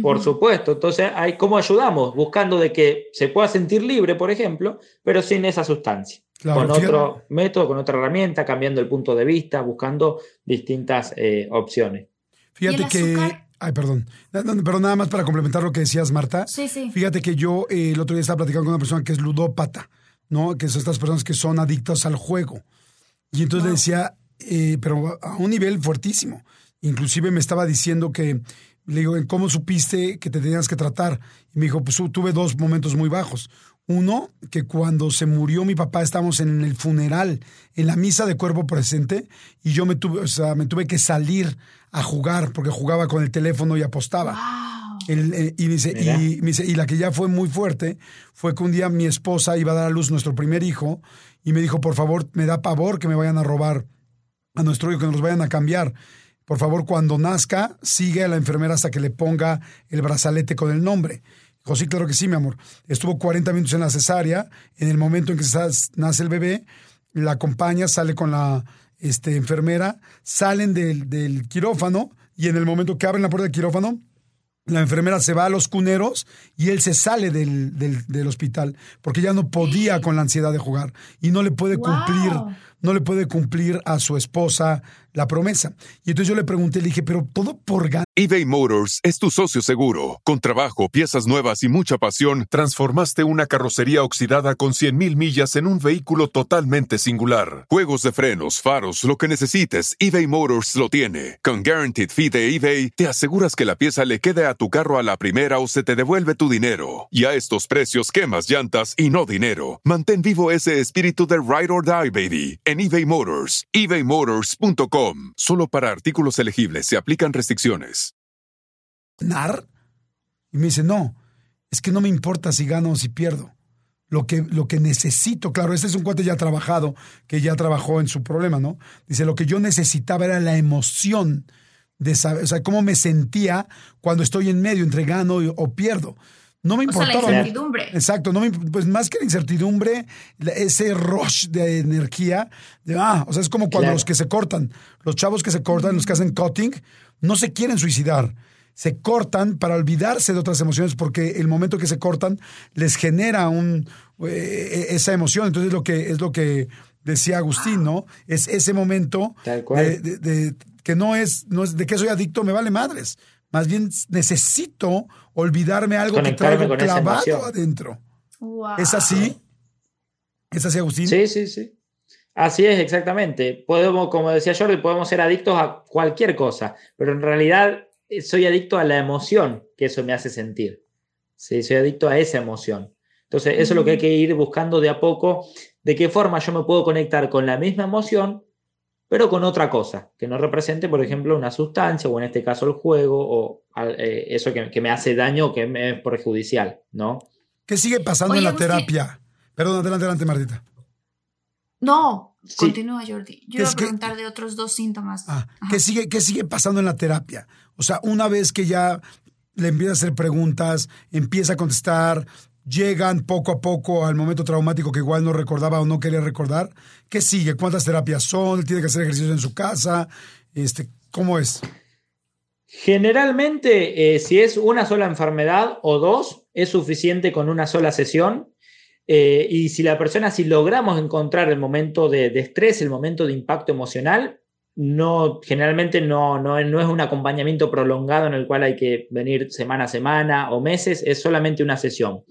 por supuesto. Entonces, hay, ¿cómo ayudamos? Buscando de que se pueda sentir libre, por ejemplo, pero sin esa sustancia. con otro método, con otra herramienta, cambiando el punto de vista, buscando distintas eh, opciones. Fíjate que. Ay, perdón. Pero nada más para complementar lo que decías, Marta. Sí, sí. Fíjate que yo eh, el otro día estaba platicando con una persona que es ludópata, ¿no? Que son estas personas que son adictas al juego. Y entonces le decía, eh, pero a un nivel fuertísimo. Inclusive me estaba diciendo que, le digo, ¿cómo supiste que te tenías que tratar? Y me dijo, pues tuve dos momentos muy bajos. Uno, que cuando se murió mi papá estábamos en el funeral, en la misa de cuerpo presente, y yo me tuve, o sea, me tuve que salir a jugar porque jugaba con el teléfono y apostaba. Eh, y, dice, y, me dice, y la que ya fue muy fuerte fue que un día mi esposa iba a dar a luz nuestro primer hijo y me dijo, por favor, me da pavor que me vayan a robar a nuestro hijo, que nos vayan a cambiar. Por favor, cuando nazca, sigue a la enfermera hasta que le ponga el brazalete con el nombre. Dijo, claro que sí, mi amor. Estuvo 40 minutos en la cesárea. En el momento en que nace el bebé, la acompaña, sale con la este, enfermera, salen del, del quirófano y en el momento que abren la puerta del quirófano, la enfermera se va a los cuneros y él se sale del, hospital porque ya no podía con la ansiedad de jugar y no le puede cumplir no le puede cumplir a su esposa la promesa. Y entonces yo le pregunté, le dije, pero todo por ganar. eBay Motors es tu socio seguro. Con trabajo, piezas nuevas y mucha pasión, transformaste una carrocería oxidada con 100.000 millas en un vehículo totalmente singular. Juegos de frenos, faros, lo que necesites, eBay Motors lo tiene. Con Guaranteed Fee de eBay, te aseguras que la pieza le quede a tu carro a la primera o se te devuelve tu dinero. Y a estos precios, quemas llantas y no dinero. Mantén vivo ese espíritu de Ride or Die, baby en eBay Motors, ebaymotors.com. Solo para artículos elegibles se aplican restricciones. ¿Nar? Y me dice, no, es que no me importa si gano o si pierdo. Lo que, lo que necesito, claro, este es un cuate ya trabajado, que ya trabajó en su problema, ¿no? Dice, lo que yo necesitaba era la emoción de saber, o sea, cómo me sentía cuando estoy en medio entre gano o pierdo. No me importaba. O la incertidumbre. Exacto, no me, pues más que la incertidumbre, ese rush de energía, de, ah, o sea, es como cuando los que se cortan, los chavos que se cortan, los que hacen cutting, no se quieren suicidar. Se cortan para olvidarse de otras emociones porque el momento que se cortan les genera un, eh, esa emoción. Entonces, lo que, es lo que decía Agustín, ¿no? Es ese momento de, que no es, no es de que soy adicto, me vale madres. Más bien necesito olvidarme algo que traigo clavado adentro. ¿Es así? ¿Es así, Agustín? Sí, sí, sí. Así es, exactamente. Podemos, como decía Jordi, podemos ser adictos a cualquier cosa, pero en realidad eh, soy adicto a la emoción que eso me hace sentir. Sí, soy adicto a esa emoción. Entonces, eso es lo que hay que ir buscando de a poco, de qué forma yo me puedo conectar con la misma emoción, pero con otra cosa, que no represente, por ejemplo, una sustancia, o en este caso el juego, o eh, eso que, me hace daño o que me es perjudicial, ¿no? ¿Qué sigue pasando en la terapia? Perdón, adelante, adelante, Martita. No, continúa, Jordi. Yo iba a preguntar de otros dos síntomas. Ah, ¿qué, sigue, ¿Qué sigue pasando en la terapia? O sea, una vez que ya le empieza a hacer preguntas, empieza a contestar, llegan poco a poco al momento traumático que igual no recordaba o no quería recordar. ¿Qué sigue? ¿Cuántas terapias son? ¿Tiene que hacer ejercicios en su casa? Este, ¿Cómo es? Generalmente, eh, si es una sola enfermedad o dos, es suficiente con una sola sesión. Eh, y si la persona, si logramos encontrar el momento de, estrés, el momento de impacto emocional, no, generalmente no, no, no, es un acompañamiento prolongado en el cual hay que venir semana a semana o meses, es solamente una sesión.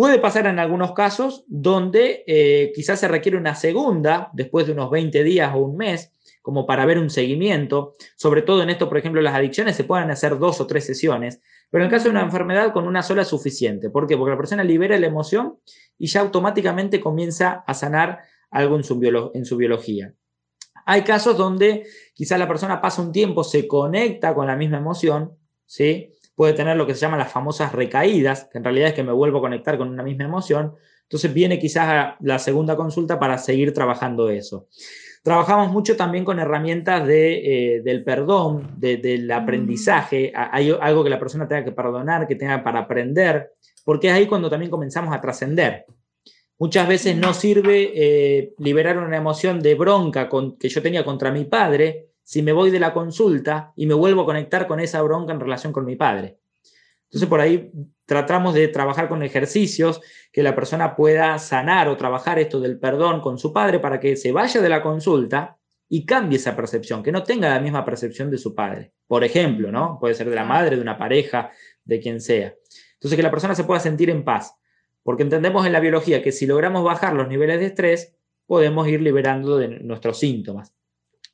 Puede pasar en algunos casos donde eh, quizás se requiere una segunda después de unos 20 días o un mes, como para ver un seguimiento. Sobre todo en esto, por ejemplo, las adicciones se pueden hacer dos o tres sesiones, pero en el caso de una enfermedad con una sola es suficiente. ¿Por qué? Porque la persona libera la emoción y ya automáticamente comienza a sanar algo en su, en su biología. Hay casos donde quizás la persona pasa un tiempo, se conecta con la misma emoción, ¿sí? Puede tener lo que se llama las famosas recaídas, que en realidad es que me vuelvo a conectar con una misma emoción. Entonces viene quizás a la segunda consulta para seguir trabajando eso. Trabajamos mucho también con herramientas de, eh, del perdón, del mm. aprendizaje. Hay algo que la persona tenga que perdonar, que tenga para aprender, porque es ahí cuando también comenzamos a trascender. Muchas veces no sirve eh, liberar una emoción de bronca con, que yo tenía contra mi padre si me voy de la consulta y me vuelvo a conectar con esa bronca en relación con mi padre. Entonces por ahí tratamos de trabajar con ejercicios que la persona pueda sanar o trabajar esto del perdón con su padre para que se vaya de la consulta y cambie esa percepción, que no tenga la misma percepción de su padre. Por ejemplo, ¿no? Puede ser de la madre, de una pareja, de quien sea. Entonces que la persona se pueda sentir en paz, porque entendemos en la biología que si logramos bajar los niveles de estrés, podemos ir liberando de nuestros síntomas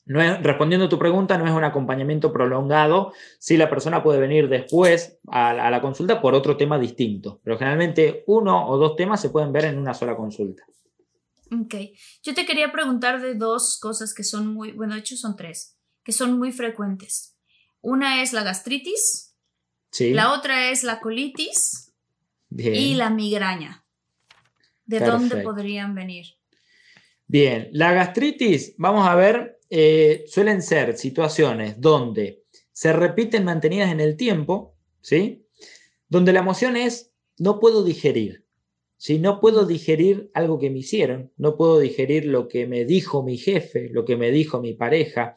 respondiendo a tu pregunta, no es un acompañamiento prolongado. Si la persona puede venir después a, la consulta por otro tema distinto, pero generalmente uno o dos temas se pueden ver en una sola consulta. Ok. Yo te quería preguntar de dos cosas que son muy, bueno, de hecho son tres, que son muy frecuentes. Una es la gastritis, sí. la otra es la colitis y la migraña. ¿De dónde podrían venir? Bien, la gastritis, vamos a ver eh, suelen ser situaciones donde se repiten mantenidas en el tiempo, ¿sí? Donde la emoción es, no puedo digerir. Si no puedo digerir algo que me hicieron, no puedo digerir lo que me dijo mi jefe, lo que me dijo mi pareja.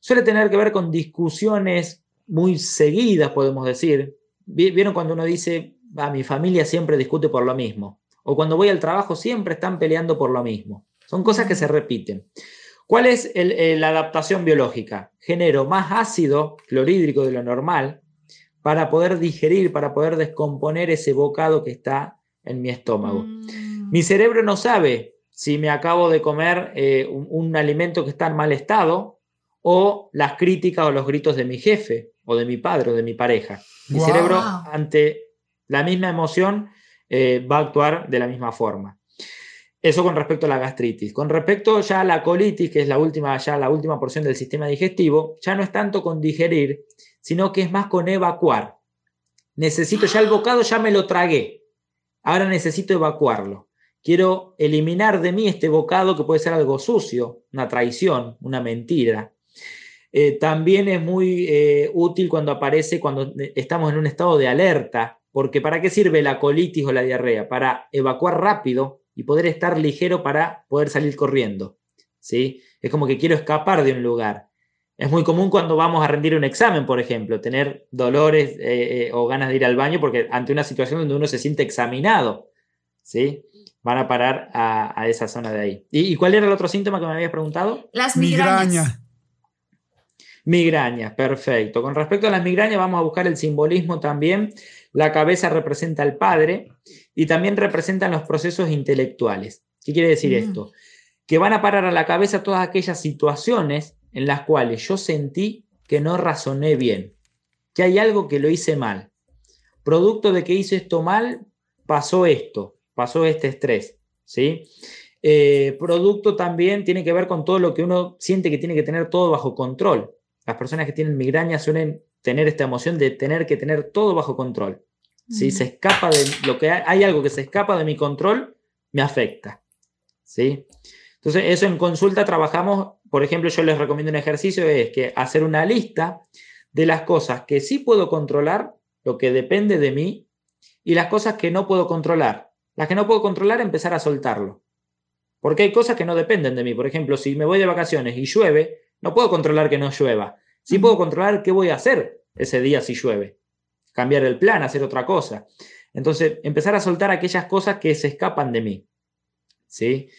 Suele tener que ver con discusiones muy seguidas, podemos decir. ¿Vieron cuando uno dice, a mi familia siempre discute por lo mismo? O cuando voy al trabajo siempre están peleando por lo mismo. Son cosas que se repiten. ¿Cuál es la adaptación biológica? Genero más ácido clorhídrico de lo normal para poder digerir, para poder descomponer ese bocado que está en mi estómago. Mm. Mi cerebro no sabe si me acabo de comer eh, un, alimento que está en mal estado o las críticas o los gritos de mi jefe o de mi padre o de mi pareja. Mi cerebro ante la misma emoción eh, va a actuar de la misma forma. Eso con respecto a la gastritis. Con respecto ya a la colitis, que es la última, ya la última porción del sistema digestivo, ya no es tanto con digerir, sino que es más con evacuar. Necesito, ya el bocado ya me lo tragué. Ahora necesito evacuarlo. Quiero eliminar de mí este bocado que puede ser algo sucio, una traición, una mentira. Eh, también es muy eh, útil cuando aparece cuando estamos en un estado de alerta, porque ¿para qué sirve la colitis o la diarrea? Para evacuar rápido y poder estar ligero para poder salir corriendo. ¿sí? Es como que quiero escapar de un lugar. Es muy común cuando vamos a rendir un examen, por ejemplo, tener dolores eh, eh, o ganas de ir al baño porque ante una situación donde uno se siente examinado, ¿sí? Van a parar a, esa zona de ahí. ¿Y, cuál era el otro síntoma que me habías preguntado? Las migrañas. Migrañas, perfecto. Con respecto a las migrañas, vamos a buscar el simbolismo también. La cabeza representa al padre y también representan los procesos intelectuales. ¿Qué quiere decir mm. esto? Que van a parar a la cabeza todas aquellas situaciones en las cuales yo sentí que no razoné bien, que hay algo que lo hice mal. Producto de que hice esto mal, pasó esto, pasó este estrés, ¿sí? Eh, producto también tiene que ver con todo lo que uno siente que tiene que tener todo bajo control. Las personas que tienen migraña suelen tener esta emoción de tener que tener todo bajo control. Si se escapa de lo que hay, algo que se escapa de mi control, me afecta. ¿sí? Entonces, eso en consulta trabajamos, por ejemplo, yo les recomiendo un ejercicio, es que hacer una lista de las cosas que sí puedo controlar, lo que depende de mí, y las cosas que no puedo controlar. Las que no puedo controlar, empezar a soltarlo. Porque hay cosas que no dependen de mí. Por ejemplo, si me voy de vacaciones y llueve, no puedo controlar que no llueva. Sí puedo controlar qué voy a hacer ese día si llueve. Cambiar el plan, hacer otra cosa. Entonces, empezar a soltar aquellas cosas que se escapan de mí. ¿Sí?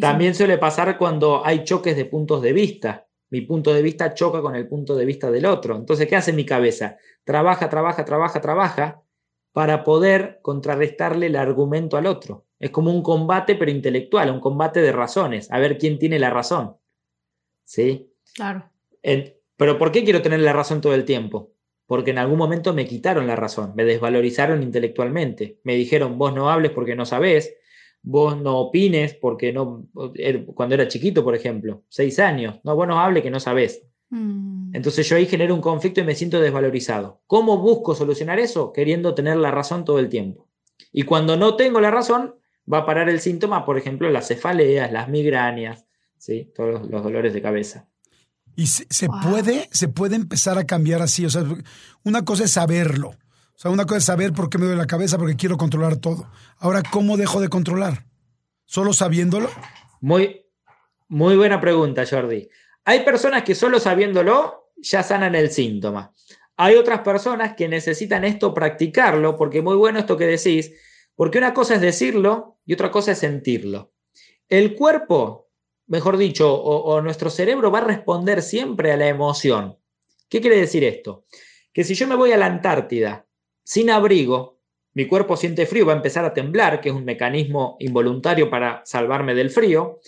También suele pasar cuando hay choques de puntos de vista. Mi punto de vista choca con el punto de vista del otro. Entonces, ¿qué hace mi cabeza? Trabaja, trabaja, trabaja, trabaja para poder contrarrestarle el argumento al otro. Es como un combate, pero intelectual, un combate de razones, a ver quién tiene la razón. ¿Sí? Claro. Pero ¿por qué quiero tener la razón todo el tiempo? Porque en algún momento me quitaron la razón, me desvalorizaron intelectualmente. Me dijeron, vos no hables porque no sabés, vos no opines porque no, er, cuando era chiquito, por ejemplo, seis años, no, vos no hables que no sabés. Mm. Entonces yo ahí genero un conflicto y me siento desvalorizado. ¿Cómo busco solucionar eso? Queriendo tener la razón todo el tiempo. Y cuando no tengo la razón, va a parar el síntoma, por ejemplo, las cefaleas, las migrañas, ¿sí? todos los dolores de cabeza. Y se, puede, se puede empezar a cambiar así. O sea, una cosa es saberlo. O sea, una cosa es saber por qué me duele la cabeza, porque quiero controlar todo. Ahora, ¿cómo dejo de controlar? ¿Solo sabiéndolo? Muy, muy buena pregunta, Jordi. Hay personas que solo sabiéndolo ya sanan el síntoma. Hay otras personas que necesitan esto practicarlo, porque muy bueno esto que decís, porque una cosa es decirlo y otra cosa es sentirlo. El cuerpo, mejor dicho, o, nuestro cerebro va a responder siempre a la emoción. ¿Qué quiere decir esto? Que si yo me voy a la Antártida sin abrigo, mi cuerpo siente frío, va a empezar a temblar, que es un mecanismo involuntario para salvarme del frío.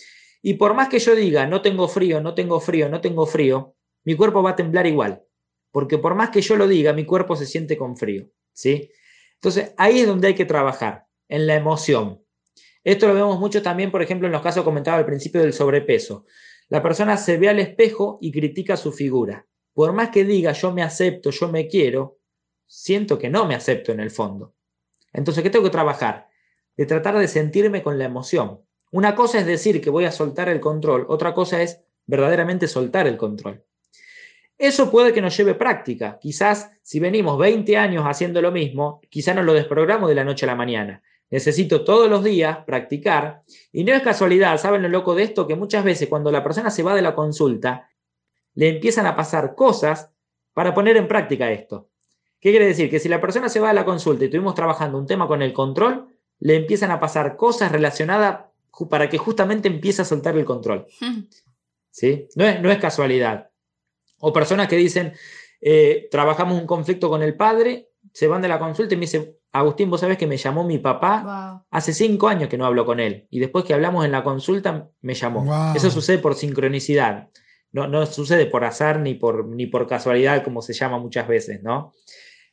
Y por más que yo diga, no tengo frío, no tengo frío, no tengo frío, mi cuerpo va a temblar igual. Porque por más que yo lo diga, mi cuerpo se siente con frío. ¿sí? Entonces, ahí es donde hay que trabajar, en la emoción. Esto lo vemos mucho también, por ejemplo, en los casos comentados al principio del sobrepeso. La persona se ve al espejo y critica su figura. Por más que diga yo me acepto, yo me quiero, siento que no me acepto en el fondo. Entonces, ¿qué tengo que trabajar? De tratar de sentirme con la emoción. Una cosa es decir que voy a soltar el control, otra cosa es verdaderamente soltar el control. Eso puede que nos lleve práctica. Quizás si venimos 20 años haciendo lo mismo, quizás no lo desprogramo de la noche a la mañana. Necesito todos los días practicar. Y no es casualidad, ¿saben lo loco de esto? Que muchas veces cuando la persona se va de la consulta, le empiezan a pasar cosas para poner en práctica esto. ¿Qué quiere decir? Que si la persona se va de la consulta y estuvimos trabajando un tema con el control, le empiezan a pasar cosas relacionadas para que justamente empiece a soltar el control. ¿Sí? No es, no es casualidad. O personas que dicen, eh, trabajamos un conflicto con el padre, se van de la consulta y me dice, Agustín, vos sabés que me llamó mi papá hace cinco años que no hablo con él. Y después que hablamos en la consulta, me llamó. Eso sucede por sincronicidad. No, no sucede por azar ni por, ni por casualidad, como se llama muchas veces, ¿no?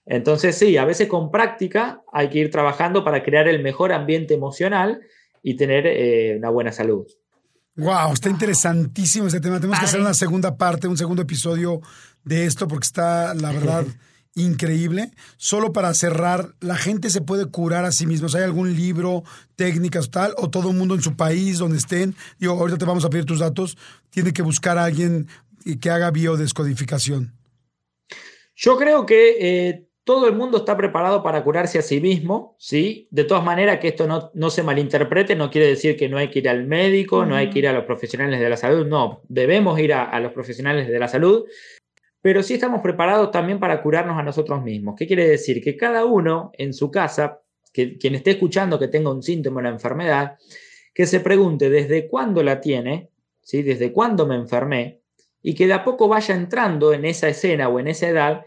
Entonces, sí, a veces con práctica hay que ir trabajando para crear el mejor ambiente emocional y tener eh, una buena salud. Wow, está interesantísimo este tema. Tenemos que hacer una segunda parte, un segundo episodio de esto porque está, la verdad, increíble. Solo para cerrar, ¿la gente se puede curar a sí misma? ¿Hay algún libro, técnicas tal? ¿O todo el mundo en su país, donde estén? Digo, ahorita te vamos a pedir tus datos. Tiene que buscar a alguien que haga biodescodificación. Yo creo que eh, todo el mundo está preparado para curarse a sí mismo, ¿sí? De todas maneras, que esto no, se malinterprete, no quiere decir que no hay que ir al médico, no hay que ir a los profesionales de la salud, no, debemos ir a, los profesionales de la salud, pero sí estamos preparados también para curarnos a nosotros mismos. ¿Qué quiere decir? Que cada uno en su casa, que quien esté escuchando que tenga un síntoma de la enfermedad, que se pregunte desde cuándo la tiene, ¿sí? Desde cuándo me enfermé, y que de a poco vaya entrando en esa escena o en esa edad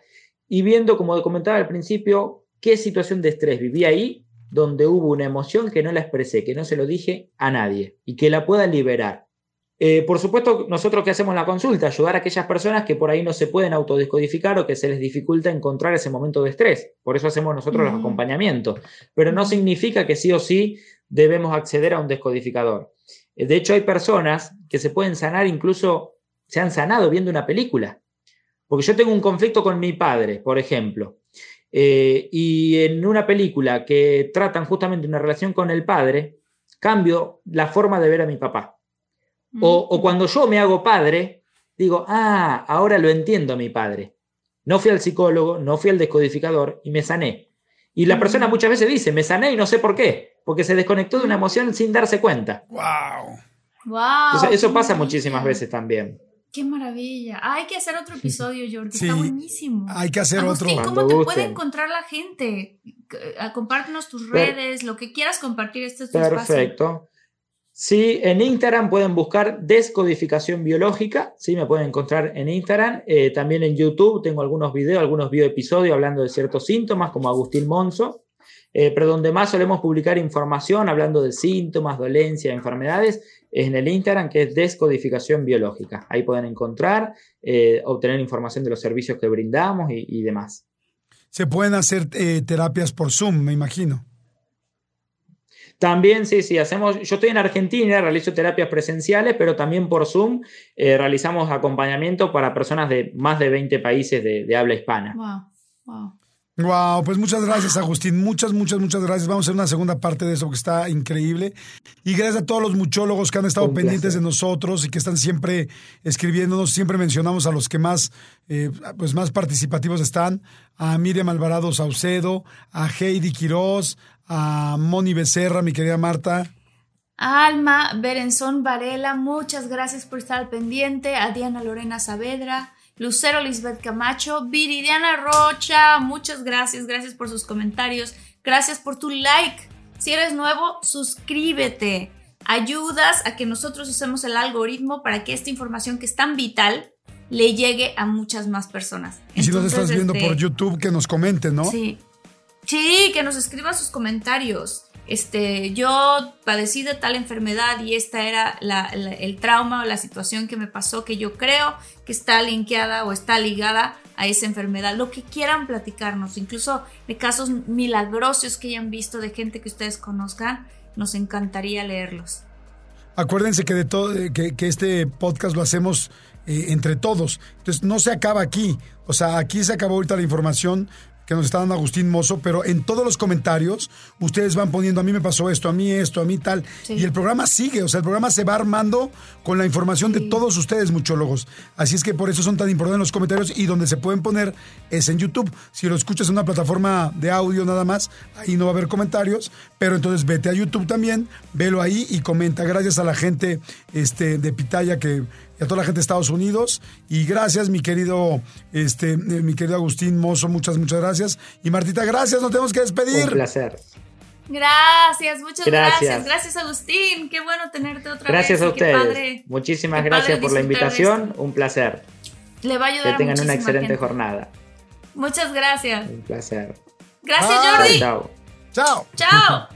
y viendo, como comentaba al principio, qué situación de estrés viví ahí, donde hubo una emoción que no la expresé, que no se lo dije a nadie y que la pueda liberar. Eh, por supuesto, nosotros que hacemos la consulta, ayudar a aquellas personas que por ahí no se pueden autodescodificar o que se les dificulta encontrar ese momento de estrés. Por eso hacemos nosotros los acompañamientos. Pero no significa que sí o sí debemos acceder a un descodificador. Eh, de hecho, hay personas que se pueden sanar, incluso se han sanado viendo una película. Porque yo tengo un conflicto con mi padre, por ejemplo, eh, y en una película que tratan justamente una relación con el padre, cambio la forma de ver a mi papá. O, cuando yo me hago padre, digo, ah, ahora lo entiendo a mi padre. No fui al psicólogo, no fui al descodificador y me sané. Y la persona muchas veces dice, me sané y no sé por qué, porque se desconectó de una emoción sin darse cuenta. ¡Wow! ¡Wow! eso pasa muchísimas veces también. Qué maravilla. Ah, hay que hacer otro episodio, Jordi. Está buenísimo. Hay que hacer otro. ¿Cómo te puede encontrar la gente? Compártenos tus redes, lo que quieras compartir. Este es tu Perfecto. Sí, en Instagram pueden buscar descodificación biológica, sí, me pueden encontrar en Instagram. Eh, también en YouTube tengo algunos videos, algunos bioepisodios hablando de ciertos síntomas, como Agustín Monzo. Eh, pero donde más solemos publicar información hablando de síntomas, dolencias, enfermedades, es en el Instagram, que es Descodificación Biológica. Ahí pueden encontrar, eh, obtener información de los servicios que brindamos y, demás. Se pueden hacer terapias por Zoom, me imagino. También, sí, sí, hacemos, yo estoy en Argentina, realizo terapias presenciales, pero también por Zoom eh, realizamos acompañamiento para personas de más de 20 países de, de habla hispana. Wow, wow. Wow, pues muchas gracias, Agustín. Muchas, muchas, muchas gracias. Vamos a hacer una segunda parte de eso que está increíble. Y gracias a todos los muchólogos que han estado pendientes de nosotros y que están siempre escribiéndonos. Siempre mencionamos a los que más, eh, pues más participativos están. A Miriam Alvarado Saucedo, a Heidi Quiroz, a Moni Becerra, mi querida Marta. Alma Berenzón Varela, muchas gracias por estar al pendiente. A Diana Lorena Saavedra. Lucero Lisbeth Camacho, Viridiana Rocha, muchas gracias, gracias por sus comentarios, gracias por tu like. Si eres nuevo, suscríbete. Ayudas a que nosotros usemos el algoritmo para que esta información que es tan vital le llegue a muchas más personas. Y si nos estás viendo por YouTube, que nos comenten, ¿no? Sí. Sí, que nos escriban sus comentarios este, yo padecí de tal enfermedad y esta era el trauma o la situación que me pasó que yo creo que está linkeada o está ligada a esa enfermedad. Lo que quieran platicarnos, incluso de casos milagrosos que hayan visto de gente que ustedes conozcan, nos encantaría leerlos. Acuérdense que, de todo, que, este podcast lo hacemos eh, entre todos. Entonces no se acaba aquí. O sea, aquí se acabó ahorita la información que nos está dando Agustín Mozo, pero en todos los comentarios ustedes van poniendo, a mí me pasó esto, a mí esto, a mí tal. Y el programa sigue, o sea, el programa se va armando con la información de todos ustedes, muchólogos. Así es que por eso son tan importantes los comentarios y donde se pueden poner es en YouTube. Si lo escuchas en una plataforma de audio nada más, ahí no va a haber comentarios, pero entonces vete a YouTube también, velo ahí y comenta. Gracias a la gente este, de Pitaya que y a toda la gente de Estados Unidos. Y gracias, mi querido, este, eh, mi querido Agustín Mozo, muchas, muchas gracias. Y Martita, gracias, nos tenemos que despedir. Un placer. Gracias, muchas gracias. Gracias, Agustín. Qué bueno tenerte otra gracias vez. Gracias a ustedes. Muchísimas gracias por la invitación. Un placer. Le va a ayudar Que tengan una excelente jornada. Muchas gracias. Un placer. Gracias, Jordi. Chao. Chao. Chao.